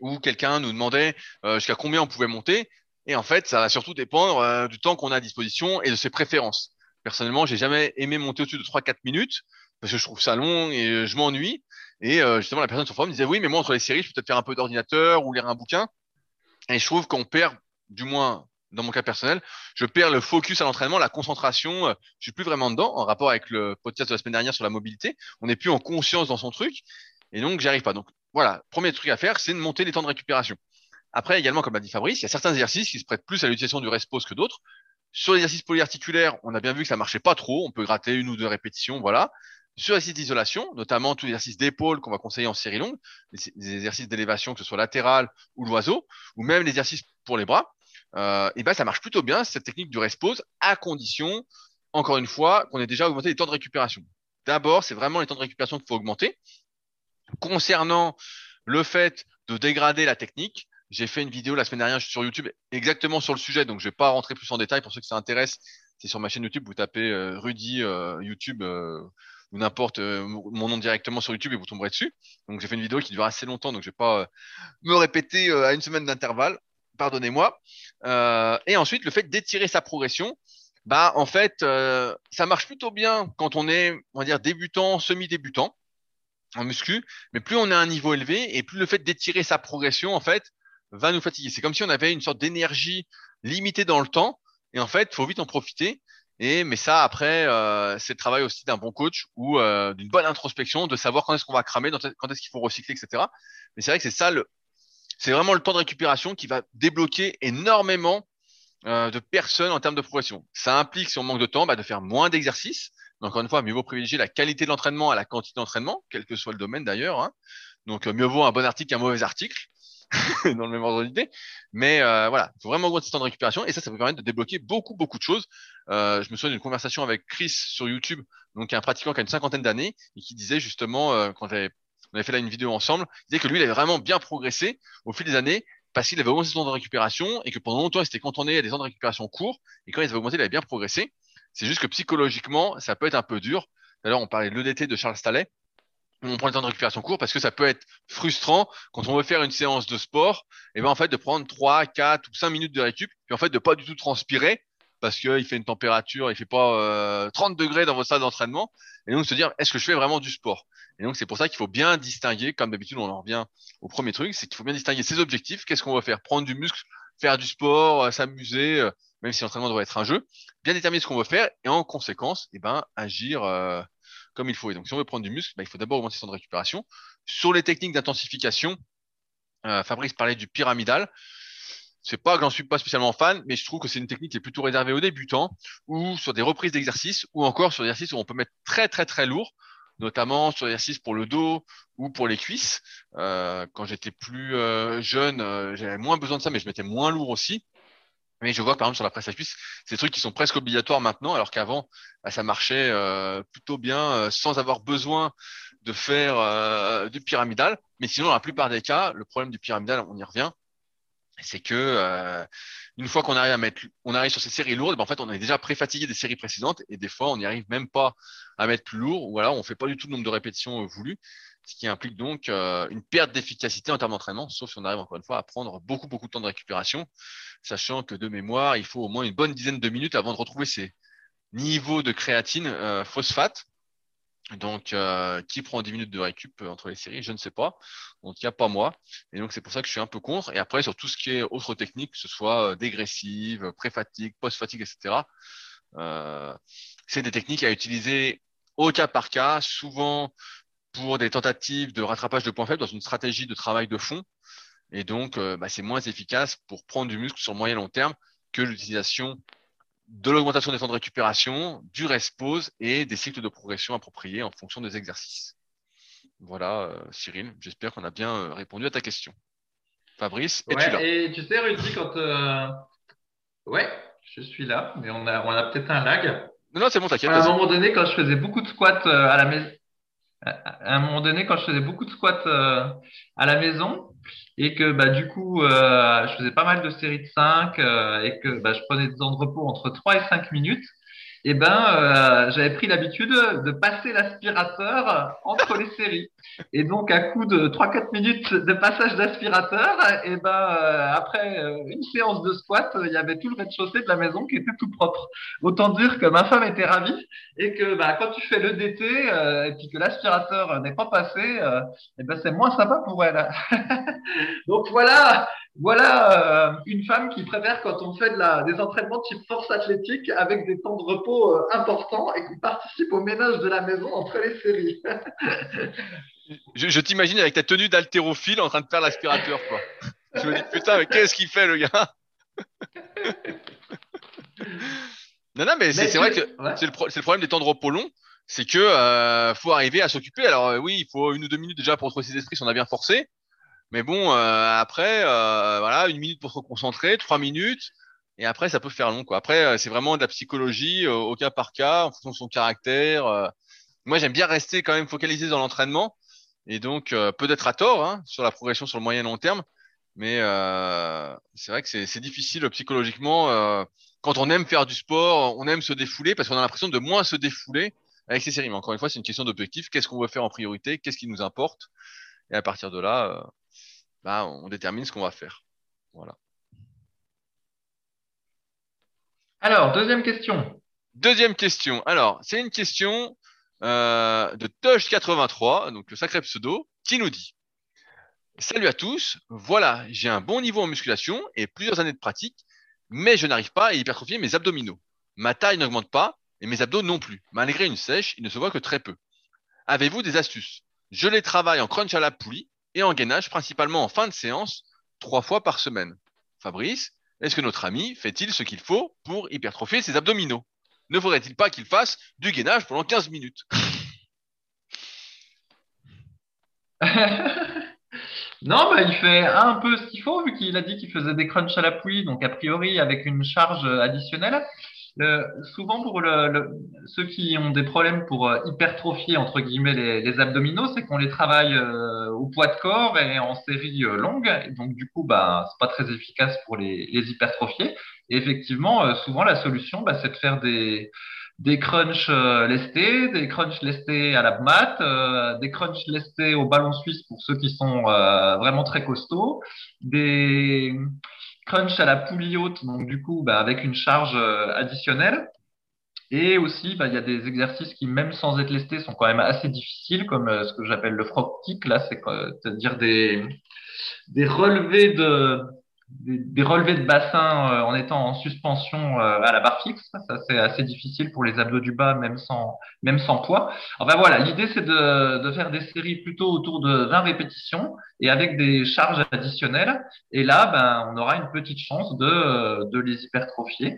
où quelqu'un nous demandait euh, jusqu'à combien on pouvait monter. Et en fait, ça va surtout dépendre euh, du temps qu'on a à disposition et de ses préférences. Personnellement, j'ai jamais aimé monter au-dessus de 3-4 minutes parce que je trouve ça long et je m'ennuie. Et euh, justement, la personne sur le forum disait oui, mais moi entre les séries, je peux peut-être faire un peu d'ordinateur ou lire un bouquin. Et je trouve qu'on perd, du moins dans mon cas personnel, je perds le focus à l'entraînement, la concentration. Je suis plus vraiment dedans en rapport avec le podcast de la semaine dernière sur la mobilité. On n'est plus en conscience dans son truc. Et donc, j'arrive pas. Donc, voilà, premier truc à faire, c'est de monter les temps de récupération. Après, également, comme l'a dit Fabrice, il y a certains exercices qui se prêtent plus à l'utilisation du rest pause que d'autres. Sur l'exercice polyarticulaire, on a bien vu que ça marchait pas trop. On peut gratter une ou deux répétitions, voilà. Sur l'exercice d'isolation, notamment tous les exercices d'épaule qu'on va conseiller en série longue, les, exercices d'élévation, que ce soit latéral ou l'oiseau, ou même l'exercice pour les bras, euh, et ben ça marche plutôt bien cette technique du rest pause, à condition, encore une fois, qu'on ait déjà augmenté les temps de récupération. D'abord, c'est vraiment les temps de récupération qu'il faut augmenter. Concernant le fait de dégrader la technique, j'ai fait une vidéo la semaine dernière sur YouTube exactement sur le sujet, donc je vais pas rentrer plus en détail pour ceux que ça intéresse. C'est sur ma chaîne YouTube, vous tapez euh, Rudy euh, YouTube euh, ou n'importe mon nom directement sur YouTube et vous tomberez dessus. Donc j'ai fait une vidéo qui dure assez longtemps, donc je vais pas me répéter à une semaine d'intervalle. Pardonnez-moi. et ensuite, le fait d'étirer sa progression, bah en fait, ça marche plutôt bien quand on est, on va dire, débutant, semi-débutant en muscu, mais plus on a un niveau élevé et plus le fait d'étirer sa progression, en fait, va nous fatiguer. C'est comme si on avait une sorte d'énergie limitée dans le temps et en fait, faut vite en profiter. Et mais ça, après, euh, c'est le travail aussi d'un bon coach ou euh, d'une bonne introspection, de savoir quand est-ce qu'on va cramer, quand est-ce qu'il faut recycler, etc. Mais c'est vrai que c'est ça, le, c'est vraiment le temps de récupération qui va débloquer énormément euh, de personnes en termes de progression. Ça implique, si on manque de temps, bah, de faire moins d'exercices, encore une fois, mieux vaut privilégier la qualité de l'entraînement à la quantité d'entraînement, quel que soit le domaine d'ailleurs. Hein. Donc, euh, mieux vaut un bon article qu'un mauvais article, dans le même ordre d'idée. Mais euh, voilà, il faut vraiment augmenter ce temps de récupération et ça, ça peut permettre de débloquer beaucoup, beaucoup de choses. Euh, je me souviens d'une conversation avec Chris sur YouTube, donc un pratiquant qui a une cinquantaine d'années et qui disait justement, euh, quand on avait fait là une vidéo ensemble, il disait que lui, il avait vraiment bien progressé au fil des années parce qu'il avait augmenté son temps de récupération et que pendant longtemps, il s'était cantonné à des temps de récupération courts et quand il avait augmenté, il avait bien progressé. C'est juste que psychologiquement, ça peut être un peu dur. D'ailleurs, on parlait de l'EDT de Charles Stallet. On prend le temps de récupération court parce que ça peut être frustrant quand on veut faire une séance de sport, et ben en fait de prendre 3, 4 ou 5 minutes de récup, puis en fait de pas du tout transpirer parce qu'il fait une température, il fait pas euh, 30 degrés dans votre salle d'entraînement, et donc se dire est-ce que je fais vraiment du sport? Et donc c'est pour ça qu'il faut bien distinguer, comme d'habitude on en revient au premier truc, c'est qu'il faut bien distinguer ses objectifs, qu'est-ce qu'on va faire, prendre du muscle, faire du sport, euh, s'amuser, euh, même si l'entraînement doit être un jeu, bien déterminer ce qu'on veut faire et en conséquence, eh ben, agir euh, comme il faut. Et donc, si on veut prendre du muscle, ben, il faut d'abord augmenter son de récupération. Sur les techniques d'intensification, euh, Fabrice parlait du pyramidal. C'est pas que j'en suis pas spécialement fan, mais je trouve que c'est une technique qui est plutôt réservée aux débutants ou sur des reprises d'exercices ou encore sur des exercices où on peut mettre très très très lourd, notamment sur des exercices pour le dos ou pour les cuisses. Euh, quand j'étais plus jeune, j'avais moins besoin de ça, mais je mettais moins lourd aussi. Mais je vois par exemple sur la presse à cuisse, des trucs qui sont presque obligatoires maintenant, alors qu'avant, bah, ça marchait euh, plutôt bien euh, sans avoir besoin de faire euh, du pyramidal. Mais sinon, dans la plupart des cas, le problème du pyramidal, on y revient, c'est que une fois qu'on arrive à mettre, on arrive sur ces séries lourdes, ben, en fait, on est déjà pré-fatigué des séries précédentes et des fois, on n'y arrive même pas à mettre plus lourd ou alors on fait pas du tout le nombre de répétitions voulues ce qui implique donc euh, une perte d'efficacité en termes d'entraînement, sauf si on arrive encore une fois à prendre beaucoup, beaucoup de temps de récupération, sachant que de mémoire, il faut au moins une bonne dizaine de minutes avant de retrouver ces niveaux de créatine euh, phosphate. Donc, euh, qui prend 10 minutes de récup entre les séries Je ne sais pas. En tout cas, pas moi. Et donc, c'est pour ça que je suis un peu contre. Et après, sur tout ce qui est autres techniques, que ce soit dégressive, pré-fatigue, post-fatigue, etc., c'est des techniques à utiliser au cas par cas, souvent pour des tentatives de rattrapage de points faibles dans une stratégie de travail de fond. Et donc, euh, bah, c'est moins efficace pour prendre du muscle sur moyen long terme que l'utilisation de l'augmentation des temps de récupération, du rest pause et des cycles de progression appropriés en fonction des exercices. Voilà, euh, Cyril, j'espère qu'on a bien euh, répondu à ta question. Fabrice, es-tu là? Et tu sais, Rudy, quand. Ouais, je suis là, mais on a, on a peut-être un lag. Non, non, c'est bon, t'inquiète. À un moment donné, quand je faisais beaucoup de squats à la maison, à un moment donné, quand je faisais beaucoup de squats euh, à la maison et que bah, du coup, euh, je faisais pas mal de séries de 5 euh, et que bah, je prenais des temps de repos entre 3 et 5 minutes, eh ben, euh, j'avais pris l'habitude de passer l'aspirateur entre les séries. Et donc, à coup de 3-4 minutes de passage d'aspirateur, et eh ben, euh, après euh, une séance de squat, il y avait tout le rez-de-chaussée de la maison qui était tout propre. Autant dire que ma femme était ravie et que bah, quand tu fais le DT et puis que l'aspirateur n'est pas passé, et eh ben, c'est moins sympa pour elle. donc voilà, voilà euh, une femme qui préfère quand on fait de la, des entraînements type force athlétique avec des temps de repos euh, importants et qui participe au ménage de la maison entre les séries. je, t'imagine avec ta tenue d'haltérophile en train de faire l'aspirateur, quoi. Je me dis, putain, mais qu'est-ce qu'il fait, le gars? Non, non, mais, c'est vrai que c'est le, le, problème des temps de repos longs, c'est que euh, faut arriver à s'occuper. Alors oui, il faut une ou deux minutes déjà pour retrouver ses esprits si on a bien forcé. Mais bon, euh, après, euh, voilà, une minute pour se concentrer, trois minutes, et après, ça peut faire long, quoi. Après, euh, c'est vraiment de la psychologie au cas par cas, en fonction de son caractère. Moi, j'aime bien rester quand même focalisé dans l'entraînement, et donc peut-être à tort hein, sur la progression sur le moyen long terme, mais c'est vrai que c'est difficile psychologiquement quand on aime faire du sport, on aime se défouler parce qu'on a l'impression de moins se défouler avec ces séries. Mais encore une fois, c'est une question d'objectif. Qu'est-ce qu'on veut faire en priorité? Qu'est-ce qui nous importe? Et à partir de là, bah, on détermine ce qu'on va faire. Voilà. Alors, deuxième question. Deuxième question. Alors, c'est une question euh, de Tosh83, donc le sacré pseudo, qui nous dit Salut à tous, voilà, j'ai un bon niveau en musculation et plusieurs années de pratique, mais je n'arrive pas à hypertrophier mes abdominaux. Ma taille n'augmente pas et mes abdos non plus. Malgré une sèche, il ne se voit que très peu. Avez-vous des astuces? Je les travaille en crunch à la poulie et en gainage principalement en fin de séance, trois fois par semaine. Fabrice, est-ce que notre ami fait-il ce qu'il faut pour hypertrophier ses abdominaux? Ne faudrait-il pas qu'il fasse du gainage pendant 15 minutes? Non, il fait un peu ce qu'il faut, vu qu'il a dit qu'il faisait des crunchs à la poulie, donc a priori avec une charge additionnelle souvent pour ceux qui ont des problèmes pour euh, hypertrophier entre guillemets les, abdominaux, c'est qu'on les travaille euh, au poids de corps et en série euh, longue. donc du coup, bah, c'est pas très efficace pour les, hypertrophier. Et effectivement, souvent la solution, bah, c'est de faire des des crunchs lestés, des crunchs lestés à la mat, des crunchs lestés au ballon suisse pour ceux qui sont vraiment très costauds, des crunch à la poulie haute, donc du coup, bah, avec une charge euh, additionnelle. Et aussi, bah, il y a des exercices qui, même sans être lestés, sont quand même assez difficiles, comme euh, ce que j'appelle le frog kick. Là, c'est-à-dire des, des relevés de, des, relevés de bassin euh, en étant en suspension euh, à la barre fixe. Ça, c'est assez difficile pour les abdos du bas, même sans, même sans poids. Enfin voilà, l'idée, c'est de, de faire des séries plutôt autour de 20 répétitions et avec des charges additionnelles. Et là, ben, on aura une petite chance de, de les hypertrophier.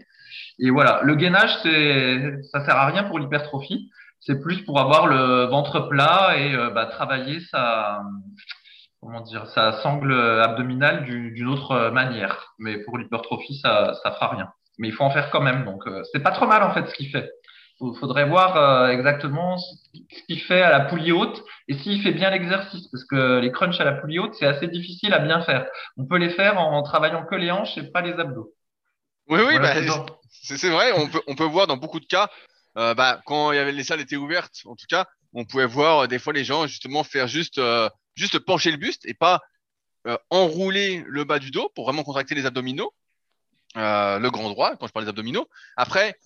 Et voilà, le gainage, c'est, ça sert à rien pour l'hypertrophie. C'est plus pour avoir le ventre plat et euh, bah, travailler sa, comment dire, sa sangle abdominale d'une autre manière. Mais pour l'hypertrophie, ça, ça fera rien. Mais il faut en faire quand même. Donc, euh, c'est pas trop mal en fait ce qu'il fait. Il faudrait voir euh, exactement ce qu'il fait à la poulie haute et s'il fait bien l'exercice, parce que les crunchs à la poulie haute, c'est assez difficile à bien faire. On peut les faire en, travaillant que les hanches et pas les abdos. Oui, oui, bah, c'est vrai. On peut, on peut voir dans beaucoup de cas, euh, bah, quand il y avait les salles étaient ouvertes, en tout cas, on pouvait voir des fois les gens justement faire juste juste pencher le buste et pas euh, enrouler le bas du dos pour vraiment contracter les abdominaux, euh, le grand droit quand je parle des abdominaux. Après,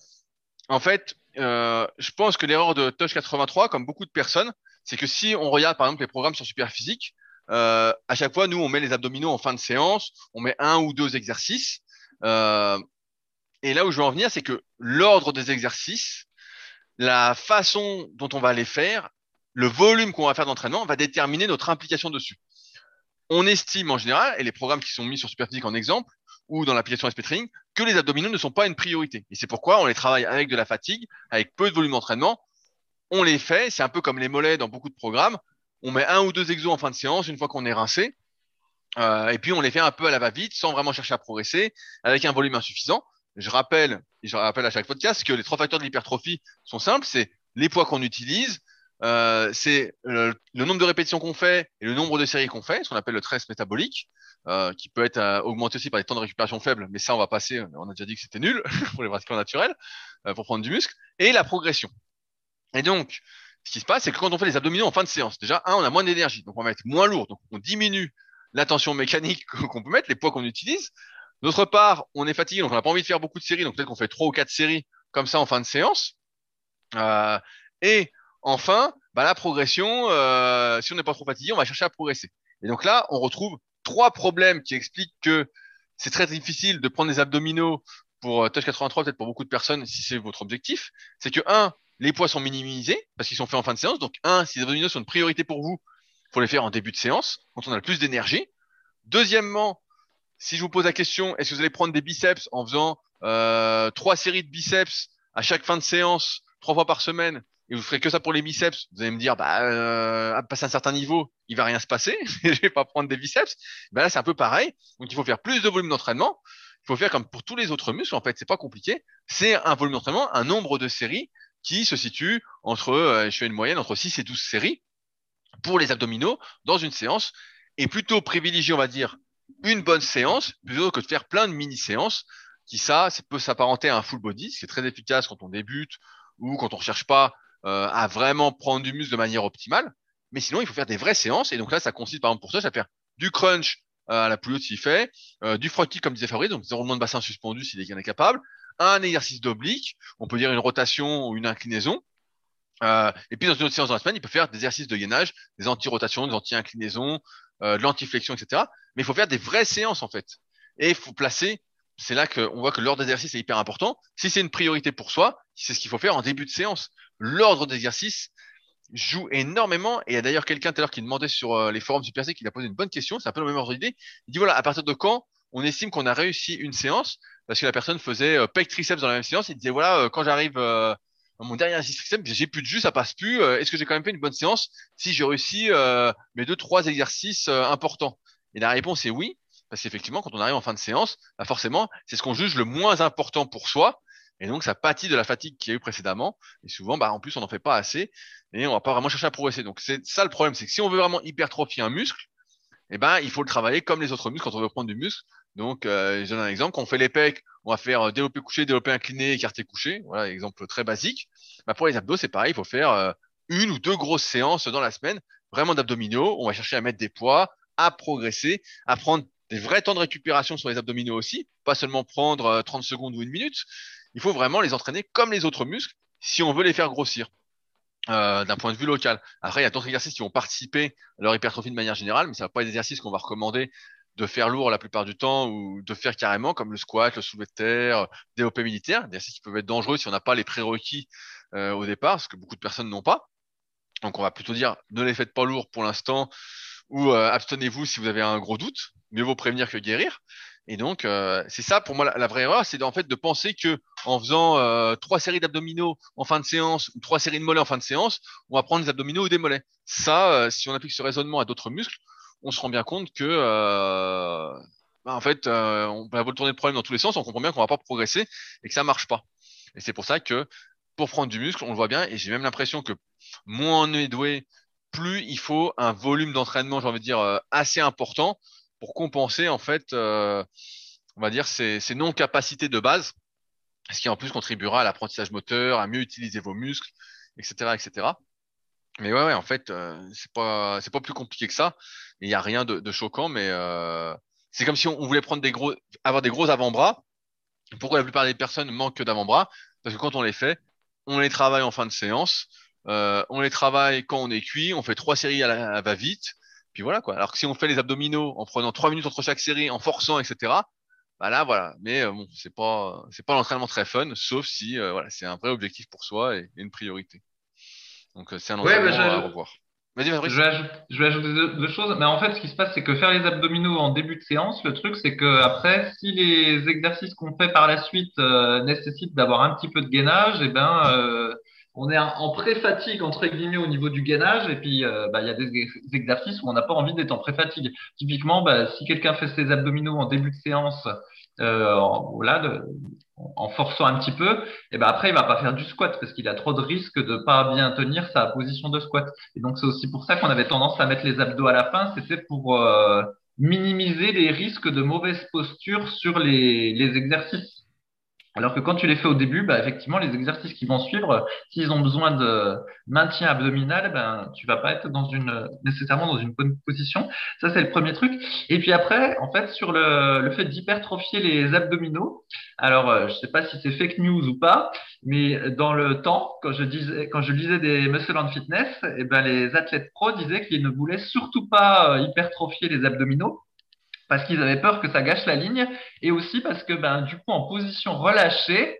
en fait, euh, je pense que l'erreur de Touch 83, comme beaucoup de personnes, c'est que si on regarde par exemple les programmes sur Superphysique, à chaque fois, nous, on met les abdominaux en fin de séance, on met un ou deux exercices. Et là où je veux en venir, c'est que l'ordre des exercices, la façon dont on va les faire, le volume qu'on va faire d'entraînement va déterminer notre implication dessus. On estime en général, et les programmes qui sont mis sur Superphysique en exemple, ou dans l'application SP Training, que les abdominaux ne sont pas une priorité. Et c'est pourquoi on les travaille avec de la fatigue, avec peu de volume d'entraînement. On les fait, c'est un peu comme les mollets dans beaucoup de programmes. On met un ou deux exos en fin de séance une fois qu'on est rincé. Euh, et puis on les fait un peu à la va-vite, sans vraiment chercher à progresser, avec un volume insuffisant. Je rappelle, et je rappelle à chaque podcast, que les trois facteurs de l'hypertrophie sont simples, c'est les poids qu'on utilise, euh, c'est le, nombre de répétitions qu'on fait et le nombre de séries qu'on fait, ce qu'on appelle le stress métabolique, euh, qui peut être euh, augmenté aussi par des temps de récupération faibles, mais ça on va passer, on a déjà dit que c'était nul pour les pratiquants naturels, pour prendre du muscle, et la progression. Et donc, ce qui se passe, c'est que quand on fait les abdominaux en fin de séance, déjà, un, on a moins d'énergie, donc on va être moins lourd, donc on diminue la tension mécanique qu'on peut mettre, les poids qu'on utilise. D'autre part, on est fatigué, donc on n'a pas envie de faire beaucoup de séries, donc peut-être qu'on fait trois ou quatre séries comme ça en fin de séance. Euh, et enfin, bah, la progression, euh, si on n'est pas trop fatigué, on va chercher à progresser. Et donc là, on retrouve trois problèmes qui expliquent que c'est très difficile de prendre des abdominaux pour euh, Touch 83, peut-être pour beaucoup de personnes, si c'est votre objectif. C'est que, un, les poids sont minimisés parce qu'ils sont faits en fin de séance. Donc, un, si les abdominaux sont une priorité pour vous, faut les faire en début de séance, quand on a le plus d'énergie. Deuxièmement, si je vous pose la question, est-ce que vous allez prendre des biceps en faisant euh, trois séries de biceps à chaque fin de séance, trois fois par semaine, et vous ferez que ça pour les biceps, vous allez me dire, bah, euh, à passer un certain niveau, il va rien se passer, je vais pas prendre des biceps. Ben là, c'est un peu pareil. Donc, il faut faire plus de volume d'entraînement. Il faut faire comme pour tous les autres muscles. En fait, c'est pas compliqué. C'est un volume d'entraînement, un nombre de séries qui se situe entre, euh, je fais une moyenne entre 6 et 12 séries pour les abdominaux dans une séance et plutôt privilégier, on va dire, une bonne séance plutôt que de faire plein de mini-séances qui, ça, ça peut s'apparenter à un full body, ce qui est très efficace quand on débute ou quand on recherche pas euh, à vraiment prendre du muscle de manière optimale. Mais sinon, il faut faire des vraies séances. Et donc là, ça consiste, par exemple, pour ça, ça faire du crunch euh, à la poulie s'il fait, euh, du frottis comme disait Fabrice, donc des roulements de bassin suspendu s'il est capable, un exercice d'oblique, on peut dire une rotation ou une inclinaison, euh, et puis dans une autre séance dans la semaine, il peut faire des exercices de gainage, des anti-rotations, des anti-inclinaisons, euh, de l'anti-flexion, etc. Mais il faut faire des vraies séances en fait. Et il faut placer, c'est là qu'on voit que l'ordre d'exercice est hyper important. Si c'est une priorité pour soi, c'est ce qu'il faut faire en début de séance. L'ordre d'exercice joue énormément. Et il y a d'ailleurs quelqu'un tout à l'heure qui demandait sur euh, les forums Super C qui a posé une bonne question. C'est un peu le même ordre d'idée. Il dit voilà, à partir de quand on estime qu'on a réussi une séance? Parce que la personne faisait euh, pec triceps dans la même séance. Il disait voilà, euh, quand j'arrive mon dernier exercice j'ai plus de jus, ça passe plus. Est-ce que j'ai quand même fait une bonne séance? Si j'ai réussi mes deux trois exercices importants Et la réponse est oui, parce qu'effectivement, quand on arrive en fin de séance, bah forcément, c'est ce qu'on juge le moins important pour soi. Et donc, ça pâtit de la fatigue qu'il y a eu précédemment. Et souvent, bah, en plus, on n'en fait pas assez. Et on va pas vraiment chercher à progresser. Donc, c'est ça le problème. C'est que si on veut vraiment hypertrophier un muscle, eh ben, il faut le travailler comme les autres muscles quand on veut prendre du muscle. Donc, euh, je donne un exemple. Quand on fait les pecs, on va faire euh, développer couché, développer incliné, écarté couché. Voilà, exemple très basique. Bah, pour les abdos, c'est pareil. Il faut faire euh, une ou deux grosses séances dans la semaine, vraiment d'abdominaux. On va chercher à mettre des poids, à progresser, à prendre des vrais temps de récupération sur les abdominaux aussi, pas seulement prendre 30 euh, secondes ou une minute. Il faut vraiment les entraîner comme les autres muscles si on veut les faire grossir. Euh, d'un point de vue local. Après, il y a d'autres exercices qui vont participer à leur hypertrophie de manière générale, mais ça va pas des exercices qu'on va recommander de faire lourd la plupart du temps ou de faire carrément comme le squat, le soulevé de terre, développé militaire, des exercices qui peuvent être dangereux si on n'a pas les prérequis euh, au départ, ce que beaucoup de personnes n'ont pas. Donc on va plutôt dire ne les faites pas lourd pour l'instant ou euh, abstenez-vous si vous avez un gros doute. Mieux vaut prévenir que guérir. Et donc euh, c'est ça pour moi la, vraie erreur, c'est en fait de penser que en faisant trois séries d'abdominaux en fin de séance ou trois séries de mollets en fin de séance, on va prendre des abdominaux ou des mollets. Ça, si on applique ce raisonnement à d'autres muscles, on se rend bien compte que euh, bah, en fait, euh, on va tourner le problème dans tous les sens, on comprend bien qu'on va pas progresser et que ça marche pas. Et c'est pour ça que pour prendre du muscle, on le voit bien, et j'ai même l'impression que moins on est doué, plus il faut un volume d'entraînement, j'ai envie de dire, euh, assez important pour compenser en fait, on va dire, ces, ces non-capacités de base, ce qui en plus contribuera à l'apprentissage moteur, à mieux utiliser vos muscles, etc., etc. Mais ouais, en fait, euh, c'est pas, c'est pas plus compliqué que ça. Il n'y a rien de, choquant, mais euh, c'est comme si on, voulait prendre des gros, avoir des gros avant-bras. Pourquoi la plupart des personnes manquent que d'avant-bras? Parce que quand on les fait, on les travaille en fin de séance, euh, on les travaille quand on est cuit, on fait trois séries à la va-vite, puis voilà quoi. Alors que si on fait les abdominaux en prenant trois minutes entre chaque série, en forçant, etc. Bah là, voilà. Mais euh, bon, c'est pas, c'est pas l'entraînement très fun, sauf si, euh, voilà, c'est un vrai objectif pour soi et une priorité. Donc euh, c'est un entraînement ouais, à revoir. Vas-y. Je vais, ajouter, je vais ajouter deux, choses. Mais en fait, ce qui se passe, c'est que faire les abdominaux en début de séance, le truc, c'est que après, si les exercices qu'on fait par la suite euh, nécessitent d'avoir un petit peu de gainage, et eh ben, euh, on est en pré-fatigue entre guillemets au niveau du gainage et puis euh, bah, il y a des exercices où on n'a pas envie d'être en pré-fatigue. Typiquement, bah, si quelqu'un fait ses abdominaux en début de séance, euh, en, forçant un petit peu, et ben après il va pas faire du squat parce qu'il a trop de risques de pas bien tenir sa position de squat. Et donc c'est aussi pour ça qu'on avait tendance à mettre les abdos à la fin, c'était pour euh, minimiser les risques de mauvaise posture sur les exercices. Alors que quand tu les fais au début, bah, effectivement, les exercices qui vont suivre, s'ils ont besoin de maintien abdominal, ben, tu vas pas être dans nécessairement dans une bonne position. Ça, c'est le premier truc. Et puis après, en fait, sur le, le fait d'hypertrophier les abdominaux, alors, euh, je sais pas si c'est fake news ou pas, mais dans le temps, quand je disais, quand je lisais des Muscle and Fitness, eh ben, les athlètes pro disaient qu'ils ne voulaient surtout pas euh, hypertrophier les abdominaux parce qu'ils avaient peur que ça gâche la ligne et aussi parce que ben du coup en position relâchée,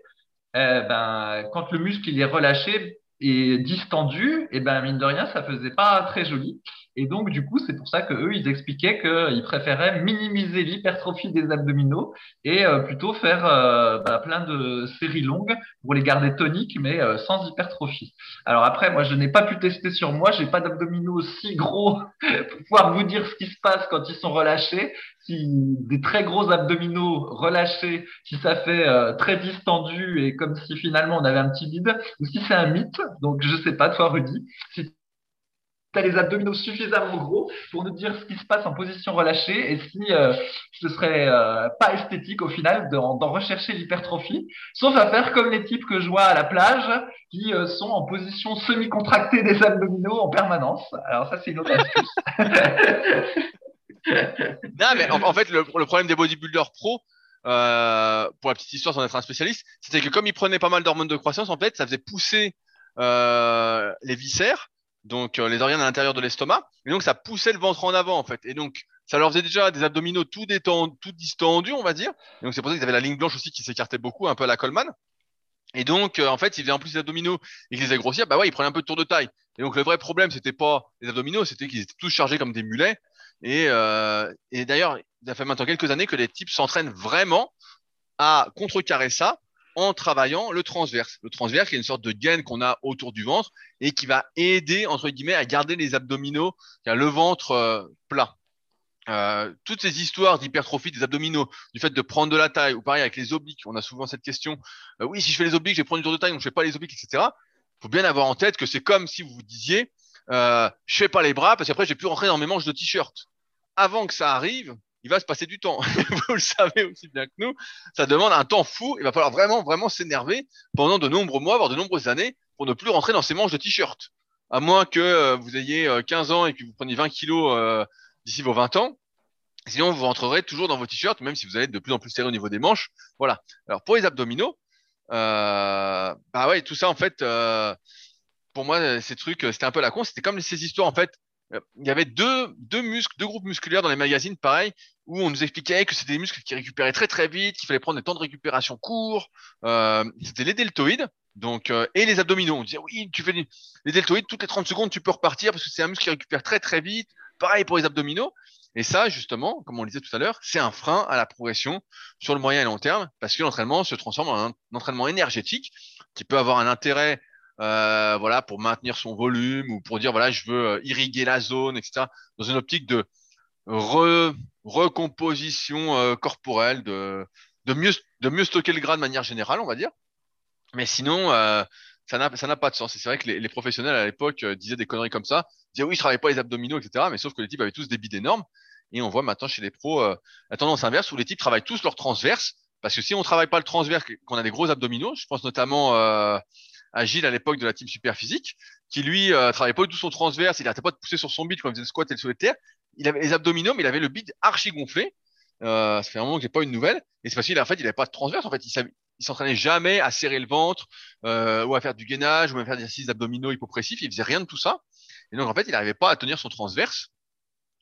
euh, ben quand le muscle est relâché et distendu, et ben mine de rien ça faisait pas très joli. Et donc, du coup, c'est pour ça que eux, ils expliquaient qu'ils préféraient minimiser l'hypertrophie des abdominaux et euh, plutôt faire euh, bah, plein de séries longues pour les garder toniques, mais euh, sans hypertrophie. Alors après, moi, je n'ai pas pu tester sur moi. J'ai pas d'abdominaux si gros pour pouvoir vous dire ce qui se passe quand ils sont relâchés. Si des très gros abdominaux relâchés, si ça fait très distendu et comme si finalement on avait un petit vide, ou si c'est un mythe. Donc, je sais pas, toi, Rudy, les abdominaux suffisamment gros pour nous dire ce qui se passe en position relâchée et si euh, ce serait euh, pas esthétique au final d'en rechercher l'hypertrophie, sauf à faire comme les types que je vois à la plage qui euh, sont en position semi-contractée des abdominaux en permanence. Alors ça, c'est une autre astuce. non, mais en, fait, le, problème des bodybuilders pro, pour la petite histoire sans être un spécialiste, c'était que comme ils prenaient pas mal d'hormones de croissance, en fait, ça faisait pousser les viscères donc euh, les organes à l'intérieur de l'estomac, et donc ça poussait le ventre en avant en fait, et donc ça leur faisait déjà des abdominaux tout détendus, tout distendus, on va dire. Et donc c'est pour ça qu'ils avaient la ligne blanche aussi qui s'écartait beaucoup, un peu à la Coleman. Et donc euh, en fait, ils faisaient en plus des abdominaux et qu'ils les faisaient grossir, bah ouais, ils prenaient un peu de tour de taille. Et donc le vrai problème, c'était pas les abdominaux, c'était qu'ils étaient tous chargés comme des mulets. Et, euh, et d'ailleurs, il a fait maintenant quelques années que les types s'entraînent vraiment à contrecarrer ça en travaillant le transverse. Le transverse, qui est une sorte de gaine qu'on a autour du ventre et qui va aider, entre guillemets, à garder les abdominaux, le ventre euh, plat. Euh, toutes ces histoires d'hypertrophie des abdominaux, du fait de prendre de la taille, ou pareil avec les obliques, on a souvent cette question, euh, oui, si je fais les obliques, je vais prendre du tour de taille, donc je fais pas les obliques, etc. Il faut bien avoir en tête que c'est comme si vous vous disiez, euh, je fais pas les bras parce qu'après j'ai pu rentrer dans mes manches de t-shirt. Avant que ça arrive, il va se passer du temps. Vous le savez aussi bien que nous, ça demande un temps fou. Il va falloir vraiment, vraiment s'énerver pendant de nombreux mois, voire de nombreuses années, pour ne plus rentrer dans ces manches de t-shirt. À moins que euh, vous ayez 15 euh, ans et que vous preniez 20 kilos euh, d'ici vos 20 ans. Sinon, vous rentrerez toujours dans vos t-shirts, même si vous allez être de plus en plus serré au niveau des manches. Voilà. Alors, pour les abdominaux, bah ouais, tout ça, en fait, pour moi, ces trucs, c'était un peu la con. C'était comme ces histoires, en fait, il y avait deux, deux muscles, deux groupes musculaires dans les magazines, pareil, où on nous expliquait que c'était des muscles qui récupéraient très très vite, qu'il fallait prendre des temps de récupération courts. Euh, c'était les deltoïdes, donc euh, et les abdominaux. On disait oui, tu fais les deltoïdes toutes les 30 secondes, tu peux repartir parce que c'est un muscle qui récupère très très vite. Pareil pour les abdominaux. Et ça, justement, comme on le disait tout à l'heure, c'est un frein à la progression sur le moyen et long terme parce que l'entraînement se transforme en un entraînement énergétique qui peut avoir un intérêt euh, voilà, pour maintenir son volume ou pour dire voilà, je veux euh, irriguer la zone, etc. Dans une optique de recomposition euh, corporelle, de, de mieux de mieux stocker le gras de manière générale, on va dire. Mais sinon, euh, ça n'a pas de sens. c'est vrai que les, les, professionnels à l'époque disaient des conneries comme ça, disaient oui, je travaillais pas les abdominaux, etc. Mais sauf que les types avaient tous des bides énormes. Et on voit maintenant chez les pros la tendance inverse où les types travaillent tous leur transverse. Parce que si on travaille pas le transverse, qu'on a des gros abdominaux, je pense notamment Agile à l'époque de la team super physique, qui lui euh, travaillait pas du tout son transverse, il n'arrêtait pas de pousser sur son bide quand il faisait le squat et le soulevé terre. Il avait les abdominaux, mais il avait le bide archi gonflé. Euh, ça fait un moment que j'ai pas une nouvelle. Et c'est parce qu'il en fait, il avait pas de transverse. En fait, il, s'entraînait jamais à serrer le ventre euh, ou à faire du gainage ou à faire des exercices abdominaux hypopressifs. Il faisait rien de tout ça. Et donc en fait, il n'arrivait pas à tenir son transverse.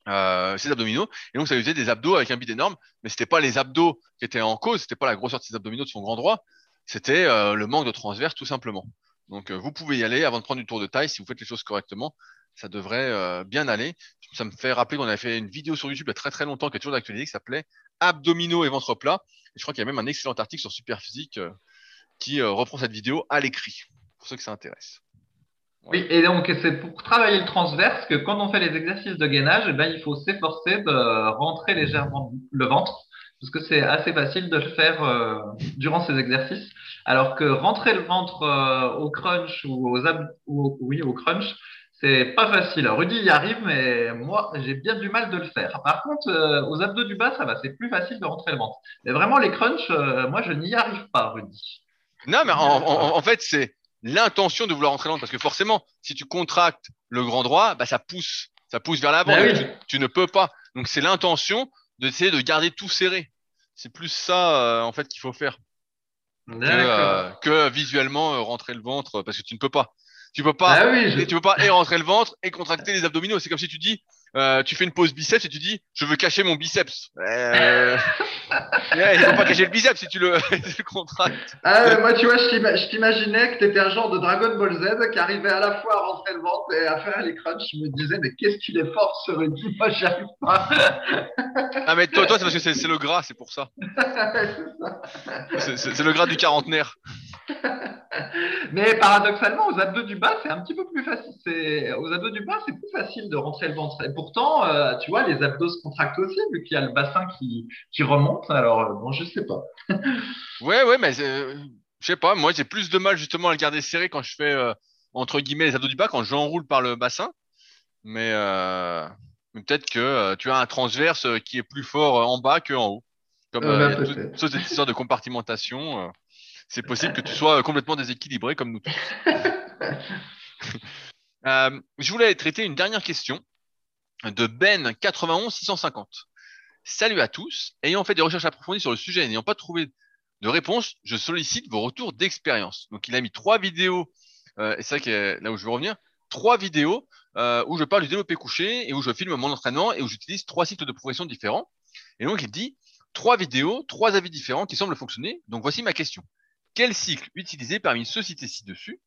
Euh, ses abdominaux et donc ça faisait des abdos avec un bide énorme mais c'était pas les abdos qui étaient en cause c'était pas la grosseur de ses abdominaux de son grand droit c'était euh, le manque de transverse tout simplement donc euh, vous pouvez y aller avant de prendre du tour de taille si vous faites les choses correctement. Ça devrait euh, bien aller. Ça me fait rappeler qu'on avait fait une vidéo sur YouTube il y a très très longtemps qui est toujours d'actualité qui s'appelait Abdominaux et ventre plat. Et je crois qu'il y a même un excellent article sur Superphysique qui reprend cette vidéo à l'écrit. pour ceux que ça intéresse. Oui, et donc c'est pour travailler le transverse que quand on fait les exercices de gainage, eh ben, il faut s'efforcer de rentrer légèrement le ventre, parce que c'est assez facile de le faire euh, durant ces exercices, alors que rentrer le ventre euh, au crunch ou aux ab ou, oui au crunch, c'est pas facile. Rudy y arrive, mais moi j'ai bien du mal de le faire. Par contre, euh, aux abdos du bas, ça va, c'est plus facile de rentrer le ventre. Mais vraiment les crunchs, moi je n'y arrive pas, Rudy. Non, mais en fait c'est l'intention de vouloir rentrer dans parce que forcément, si tu contractes le grand droit, bah, ça pousse, ça pousse vers l'avant. Bah tu, ne peux pas. Donc c'est l'intention d'essayer de garder tout serré. C'est plus ça euh, en fait qu'il faut faire que, euh, visuellement euh, rentrer le ventre parce que tu ne peux pas. Tu peux pas, ah oui, tu peux pas et rentrer le ventre et contracter les abdominaux. C'est comme si tu dis, euh, tu fais une pause biceps et tu dis, je veux cacher mon biceps. Euh... yeah, il faut pas cacher le biceps si tu le, le contractes. Ah, moi, tu vois, je t'imaginais que tu étais un genre de Dragon Ball Z qui arrivait à la fois à rentrer le ventre et à faire les crunchs. Je me disais, mais qu'est-ce qu'il est fort ce Rudy Moi, j'y arrive pas. ah, mais toi, toi c'est parce que c'est le gras, c'est pour ça. c'est le gras du quarantenaire. Mais paradoxalement, aux abdos du bas, c'est un petit peu plus facile. Aux abdos du bas, c'est plus facile de rentrer le ventre. Et pourtant, euh, tu vois, les abdos se contractent aussi, vu qu'il y a le bassin qui, qui remonte. Alors, euh, bon, je sais pas. ouais, ouais, mais euh, je sais pas. Moi, j'ai plus de mal justement à le garder serré quand je fais, entre guillemets, les abdos du bas, quand j'enroule par le bassin. Mais, mais peut-être que tu as un transverse qui est plus fort en bas qu'en haut. Comme bah, toute, cette histoire de compartimentation c'est possible que tu sois complètement déséquilibré comme nous tous. Euh, je voulais traiter une dernière question de Ben 91 650. Salut à tous. Ayant fait des recherches approfondies sur le sujet et n'ayant pas trouvé de réponse, je sollicite vos retours d'expérience. Donc, il a mis trois vidéos, euh, et c'est ça là où je veux revenir, trois vidéos euh, où je parle du développé couché et où je filme mon entraînement et où j'utilise trois cycles de progression différents. Et donc, il dit trois vidéos, trois avis différents qui semblent fonctionner. Donc, voici ma question. Quel cycle utiliser parmi ceux cités ci-dessus?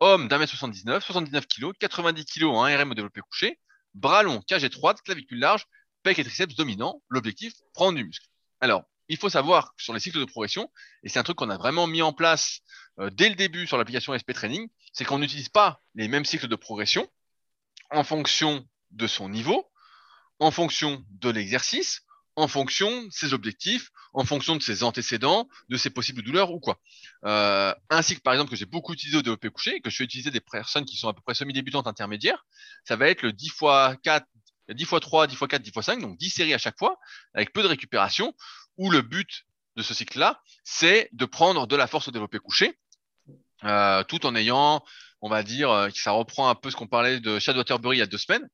Homme d'un mètre 79, 79 kg, 90 kg en 1 RM au développé couché, bras long, cage étroite, clavicule large, pec et triceps dominants. L'objectif, prendre du muscle. Alors, il faut savoir sur les cycles de progression, et c'est un truc qu'on a vraiment mis en place euh, dès le début sur l'application SP Training, c'est qu'on n'utilise pas les mêmes cycles de progression en fonction de son niveau, en fonction de l'exercice, en fonction de ses objectifs, en fonction de ses antécédents, de ses possibles douleurs ou quoi. Euh, un cycle, par exemple, que j'ai beaucoup utilisé au développé couché, que je fais utiliser des personnes qui sont à peu près semi-débutantes intermédiaires, ça va être le 10 x 4, 10 x 3, 10 x 4, 10 x 5, donc 10 séries à chaque fois, avec peu de récupération, où le but de ce cycle-là, c'est de prendre de la force au développé couché, euh, tout en ayant, on va dire, euh, que ça reprend un peu ce qu'on parlait de Chad Waterbury il y a deux semaines,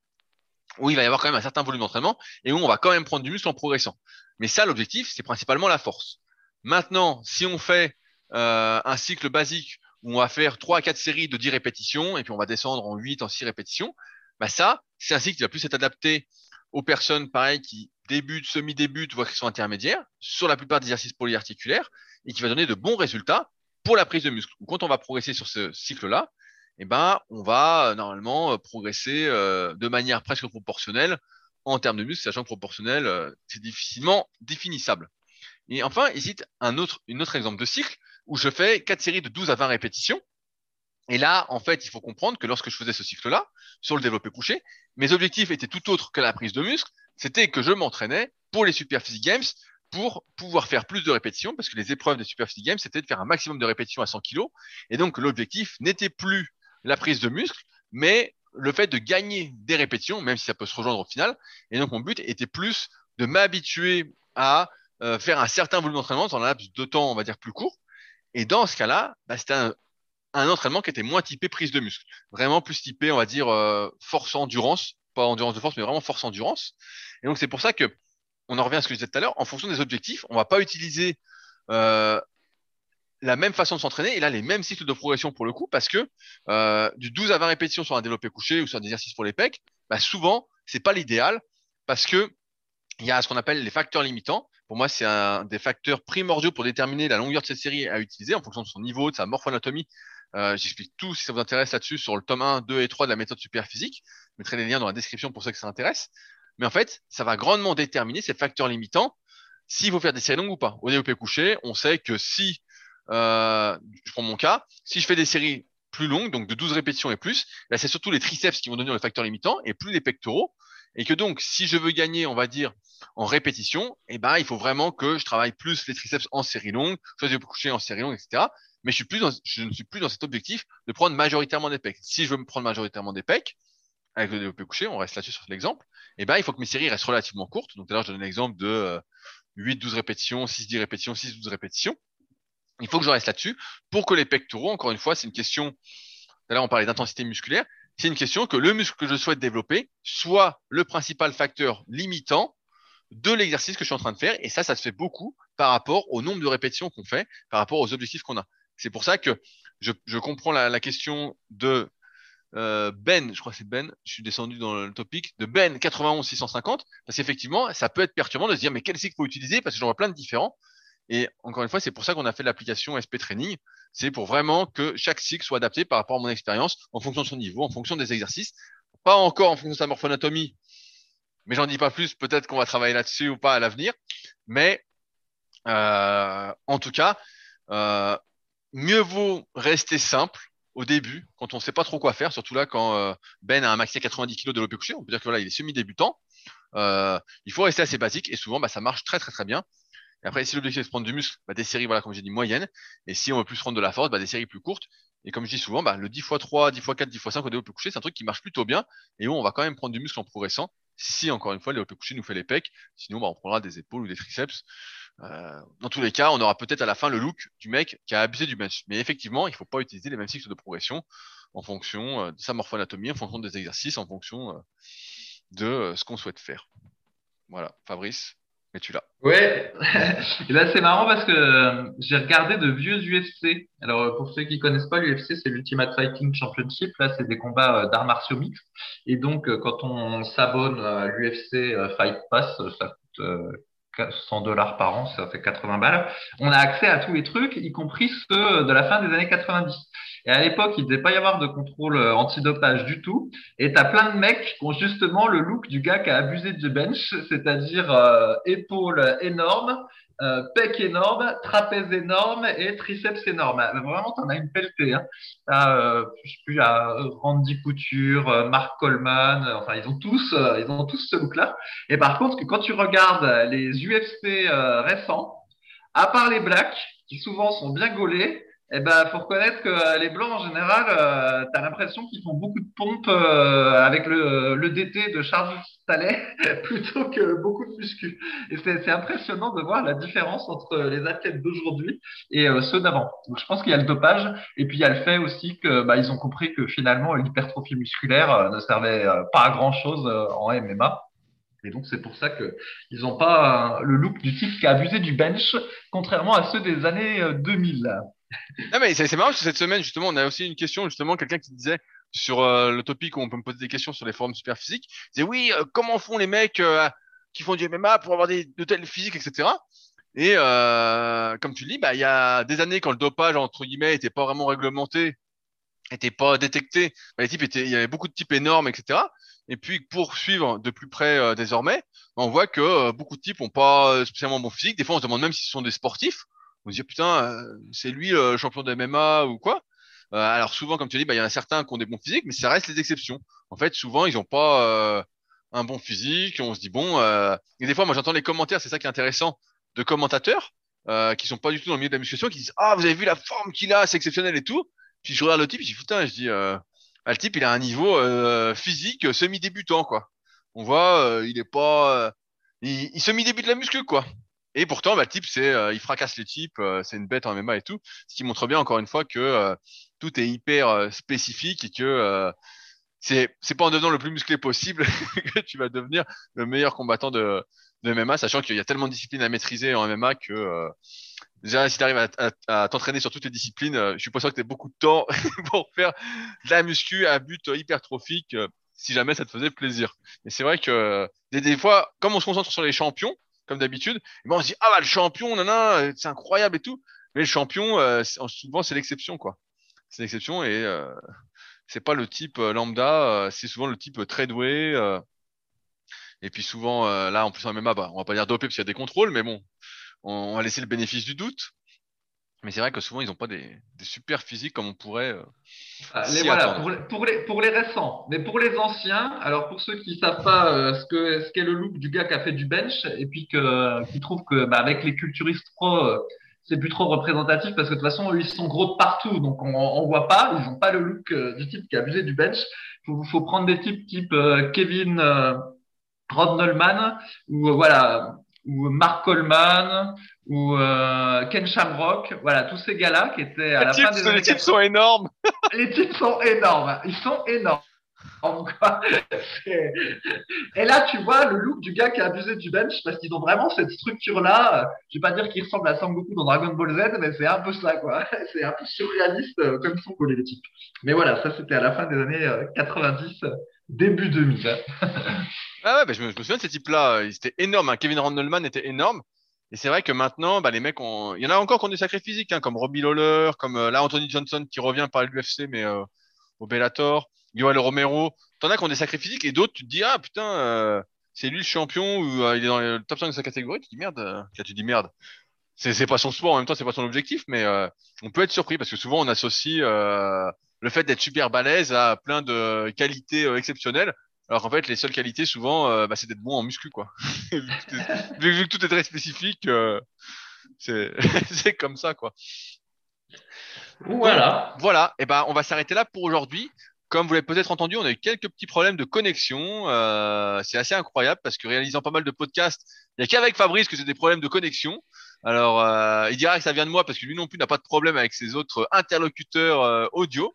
où il va y avoir quand même un certain volume d'entraînement et où on va quand même prendre du muscle en progressant. Mais ça, l'objectif, c'est principalement la force. Maintenant, si on fait euh, un cycle basique où on va faire 3 à 4 séries de 10 répétitions et puis on va descendre en 8, en 6 répétitions, bah ça, c'est un cycle qui va plus être adapté aux personnes, pareil, qui débutent, semi-débutent, voire qui sont intermédiaires, sur la plupart des exercices polyarticulaires, et qui va donner de bons résultats pour la prise de muscle. Quand on va progresser sur ce cycle-là, eh ben, on va euh, normalement euh, progresser euh, de manière presque proportionnelle en termes de muscle, sachant que proportionnel, c'est difficilement définissable. Et enfin, ici, un autre, exemple de cycle où je fais quatre séries de 12 à 20 répétitions. Et là, en fait, il faut comprendre que lorsque je faisais ce cycle-là, sur le développé couché, mes objectifs étaient tout autres que la prise de muscle. C'était que je m'entraînais pour les Super Games pour pouvoir faire plus de répétitions, parce que les épreuves des Super Games, c'était de faire un maximum de répétitions à 100 kg. Et donc, l'objectif n'était plus la prise de muscle, mais le fait de gagner des répétitions, même si ça peut se rejoindre au final. Et donc, mon but était plus de m'habituer à euh, faire un certain volume d'entraînement dans un laps de temps, on va dire, plus court. Et dans ce cas-là, bah, c'était un, entraînement qui était moins typé prise de muscle. Vraiment plus typé, on va dire, euh, force-endurance. Pas endurance de force, mais vraiment force-endurance. Et donc, c'est pour ça que, on en revient à ce que je disais tout à l'heure, en fonction des objectifs, on va pas utiliser euh, la même façon de s'entraîner et là les mêmes cycles de progression pour le coup parce que euh, du 12 à 20 répétitions sur un développé couché ou sur un exercice pour les pecs, bah souvent c'est pas l'idéal parce que il y a ce qu'on appelle les facteurs limitants. Pour moi, c'est un des facteurs primordiaux pour déterminer la longueur de cette série à utiliser en fonction de son niveau, de sa morphoanatomie. Euh, J'explique tout si ça vous intéresse là-dessus sur le tome 1, 2 et 3 de la méthode super physique. Je mettrai les liens dans la description pour ceux que ça intéresse. Mais en fait, ça va grandement déterminer ces facteurs limitants s'il faut faire des séries longues ou pas. Au développé couché, on sait que si euh, je prends mon cas, si je fais des séries plus longues, donc de 12 répétitions et plus, là, c'est surtout les triceps qui vont devenir le facteur limitant et plus les pectoraux. Et que donc, si je veux gagner, on va dire, en répétition, eh ben, il faut vraiment que je travaille plus les triceps en série longue, soit je vais en série longue, etc. Mais je, suis plus dans, je ne suis plus dans cet objectif de prendre majoritairement des pecs. Si je veux me prendre majoritairement des pecs, avec le développé couché, on reste là-dessus sur l'exemple, eh ben, il faut que mes séries restent relativement courtes. Donc, l'heure, je donne l'exemple de 8-12 euh, répétitions, 6-10 répétitions, 6-12 répétitions. Il faut que je reste là-dessus pour que les pectoraux, encore une fois, c'est une question, là, on parlait d'intensité musculaire, c'est une question que le muscle que je souhaite développer soit le principal facteur limitant de l'exercice que je suis en train de faire. Et ça, ça se fait beaucoup par rapport au nombre de répétitions qu'on fait, par rapport aux objectifs qu'on a. C'est pour ça que je, comprends la, la, question de euh, Ben, je crois que c'est Ben, je suis descendu dans le topic, de Ben 91 650, parce qu'effectivement, ça peut être perturbant de se dire, mais quel cycle faut utiliser Parce que j'en vois plein de différents. Et encore une fois, c'est pour ça qu'on a fait l'application SP Training. C'est pour vraiment que chaque cycle soit adapté par rapport à mon expérience, en fonction de son niveau, en fonction des exercices. Pas encore en fonction de sa morphonatomie, mais j'en dis pas plus. Peut-être qu'on va travailler là-dessus ou pas à l'avenir. Mais euh, en tout cas, euh, mieux vaut rester simple au début, quand on ne sait pas trop quoi faire, surtout là quand euh, Ben a un maxi à 90 kg de l'OP couché, on peut dire que là il est semi-débutant. Euh, il faut rester assez basique et souvent bah, ça marche très très très bien. Et après, si l'objectif est de prendre du muscle, bah, des séries, voilà, comme j'ai dit, moyennes. Et si on veut plus prendre de la force, bah, des séries plus courtes. Et comme je dis souvent, bah, le 10 x 3, 10 x 4, 10 x 5 au développé couché, c'est un truc qui marche plutôt bien. Et où on va quand même prendre du muscle en progressant. Si, encore une fois, le développé couché nous fait les pecs. Sinon, bah, on prendra des épaules ou des triceps. Euh, dans tous les cas, on aura peut-être à la fin le look du mec qui a abusé du bench. Mais effectivement, il faut pas utiliser les mêmes cycles de progression en fonction euh, de sa morphoanatomie, en fonction des exercices, en fonction euh, de ce qu'on souhaite faire. Voilà, Fabrice? Mais tu l'as. Ouais, et là c'est marrant parce que euh, j'ai regardé de vieux UFC. Alors euh, pour ceux qui connaissent pas l'UFC, c'est l'Ultimate Fighting Championship. Là, c'est des combats euh, d'arts martiaux mixtes. Et donc quand on s'abonne à l'UFC Fight Pass, ça coûte 100 dollars par an, ça fait 80 balles. On a accès à tous les trucs, y compris ceux de la fin des années 90. Et à l'époque, il ne devait pas y avoir de contrôle euh, antidopage du tout. Et tu as plein de mecs qui ont justement le look du gars qui a abusé du bench, c'est-à-dire euh, épaules énormes, euh, pec énorme, trapèze énorme et triceps énorme. Vraiment, tu en as une pelletée. Hein. As, je sais plus, Randy Couture, Mark Coleman, enfin, ils ont tous, ils ont tous ce look-là. Et par contre, quand tu regardes les UFC récents, à part les blacks, qui souvent sont bien gaulés, eh ben, faut reconnaître que euh, les blancs en général, euh, tu l'impression qu'ils font beaucoup de pompes euh, avec le, le DT de Charles Stallet plutôt que beaucoup de muscu. Et c'est impressionnant de voir la différence entre les athlètes d'aujourd'hui et ceux d'avant. Donc je pense qu'il y a le dopage et puis il y a le fait aussi que bah, ils ont compris que finalement l'hypertrophie musculaire ne servait pas à grand chose en MMA. Et donc, c'est pour ça qu'ils n'ont pas le look du type qui a abusé du bench, contrairement à ceux des années 2000. C'est marrant cette semaine, justement, on a aussi une question, justement, quelqu'un qui disait sur euh, le topic où on peut me poser des questions sur les formes super physiques. Disait oui, euh, comment font les mecs euh, qui font du MMA pour avoir des, de telles physiques, etc. Et comme tu le dis, bah, il y a des années quand le dopage, entre guillemets, était pas vraiment réglementé, était pas détecté, bah, les types étaient, il y avait beaucoup de types énormes, etc. Et puis pour suivre de plus près désormais, on voit que beaucoup de types ont pas spécialement bon physique. Des fois, on se demande même s'ils sont des sportifs on se dit putain, euh, c'est lui le champion de MMA ou quoi. Euh, alors souvent, comme tu dis, bah, il y en a certains qui ont des bons physiques, mais ça reste les exceptions. En fait, souvent, ils n'ont pas euh, un bon physique. On se dit bon. Et des fois, moi, j'entends les commentaires, c'est ça qui est intéressant, de commentateurs qui sont pas du tout dans le milieu de la musculation, qui disent ah vous avez vu la forme qu'il a, c'est exceptionnel et tout. Puis je regarde le type, je dis putain, je dis ah, le type il a un niveau physique semi débutant quoi. On voit, il est pas, il, il semi débute la muscu quoi. Et pourtant, bah, le type, c'est, euh, il fracasse les types, euh, c'est une bête en MMA et tout. Ce qui montre bien, encore une fois, que euh, tout est hyper spécifique et que c'est, c'est pas en devenant le plus musclé possible que tu vas devenir le meilleur combattant de, de MMA, sachant qu'il y a tellement de disciplines à maîtriser en MMA que déjà, si tu arrives à, t'entraîner sur toutes les disciplines, je suis pas sûr que tu aies beaucoup de temps pour faire de la muscu à but hypertrophique si jamais ça te faisait plaisir. Mais c'est vrai que des fois, comme on se concentre sur les champions, comme d'habitude. Bon, on se dit, ah bah le champion, nana, c'est incroyable et tout. Mais le champion, euh, souvent, c'est l'exception, quoi. C'est l'exception et euh, c'est pas le type euh, lambda, euh, c'est souvent le type très doué. et puis souvent, là, en plus en bah, on va pas dire dopé parce qu'il y a des contrôles, mais bon, on, va laisser le bénéfice du doute. Mais c'est vrai que souvent, ils n'ont pas des, des, super physiques comme on pourrait. Euh, ah, voilà, pour, pour, les, pour les récents. Mais pour les anciens, alors pour ceux qui ne savent pas euh, ce qu'est ce qu'est le look du gars qui a fait du bench et puis que, qui trouve que bah, avec les culturistes pro, euh, c'est plus trop représentatif parce que de toute façon, eux, ils sont gros de partout. Donc on ne voit pas, ils n'ont pas le look du type qui a abusé du bench. Il faut, faut, prendre des types type Kevin Rod ou voilà ou Mark Coleman, ou euh, Ken Shamrock, voilà, tous ces gars-là qui étaient à la fin des Les types sont énormes. les types sont énormes, ils sont énormes. Et là, tu vois le look du gars qui a abusé du bench parce qu'ils ont vraiment cette structure-là. Je vais pas dire qu'il ressemble à Sangoku dans Dragon Ball Z, mais c'est un peu ça, quoi. C'est un peu surréaliste euh, comme sont collés les types. Mais voilà, ça c'était à la fin des années 90, euh, début 2000. Ah ouais, je, me, souviens de ces types-là. Ils étaient énormes. Hein. Kevin Randleman était énorme. Et c'est vrai que maintenant, bah, les mecs, ont... il y en a encore qui ont des sacrés physiques, hein, comme Robbie Lawler, comme euh, là Anthony Johnson qui revient par l'UFC, mais euh, au Bellator, Yoel Romero. T'en as qui ont des sacrés physiques et d'autres, tu te dis, ah putain, euh, c'est lui le champion ou il est dans le top 5 de sa catégorie. Tu te dis merde. tu dis merde. C'est pas son sport en même temps, c'est pas son objectif, mais on peut être surpris parce que souvent on associe le fait d'être super balèze à plein de qualités exceptionnelles. Alors qu'en fait, les seules qualités, souvent, euh, bah, c'est d'être bon en muscu, quoi. vu, que tout est très spécifique, euh, c'est comme ça, quoi. Voilà. voilà. Et ben, on va s'arrêter là pour aujourd'hui. Comme vous l'avez peut-être entendu, on a eu quelques petits problèmes de connexion. Euh, c'est assez incroyable parce que réalisant pas mal de podcasts, il n'y a qu'avec Fabrice que c'est des problèmes de connexion. Alors, il dira que ça vient de moi parce que lui non plus n'a pas de problème avec ses autres interlocuteurs audio.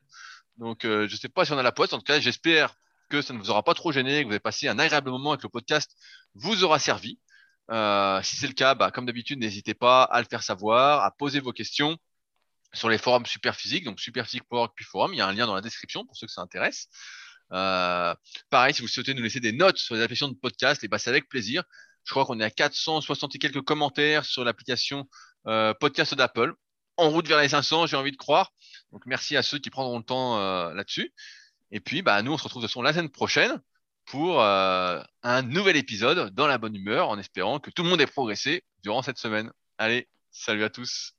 Donc, je ne sais pas si on a la poste. En tout cas, j'espère que ça ne vous aura pas trop gêné, que vous avez passé un agréable moment avec le podcast vous aura servi. Euh, si c'est le cas, bah, comme d'habitude, n'hésitez pas à le faire savoir, à poser vos questions sur les forums Superphysique, donc Superphysique.org puis forum. Il y a un lien dans la description pour ceux que ça intéresse. Euh, pareil, si vous souhaitez nous laisser des notes sur les applications de podcast, et bah, c'est avec plaisir. Je crois qu'on est à 460 et quelques commentaires sur l'application euh, podcast d'Apple. En route vers les 500, j'ai envie de croire. Donc merci à ceux qui prendront le temps là-dessus. Et puis, bah, nous, on se retrouve de toute la semaine prochaine pour euh, un nouvel épisode dans la bonne humeur, en espérant que tout le monde ait progressé durant cette semaine. Allez, salut à tous.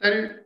Salut.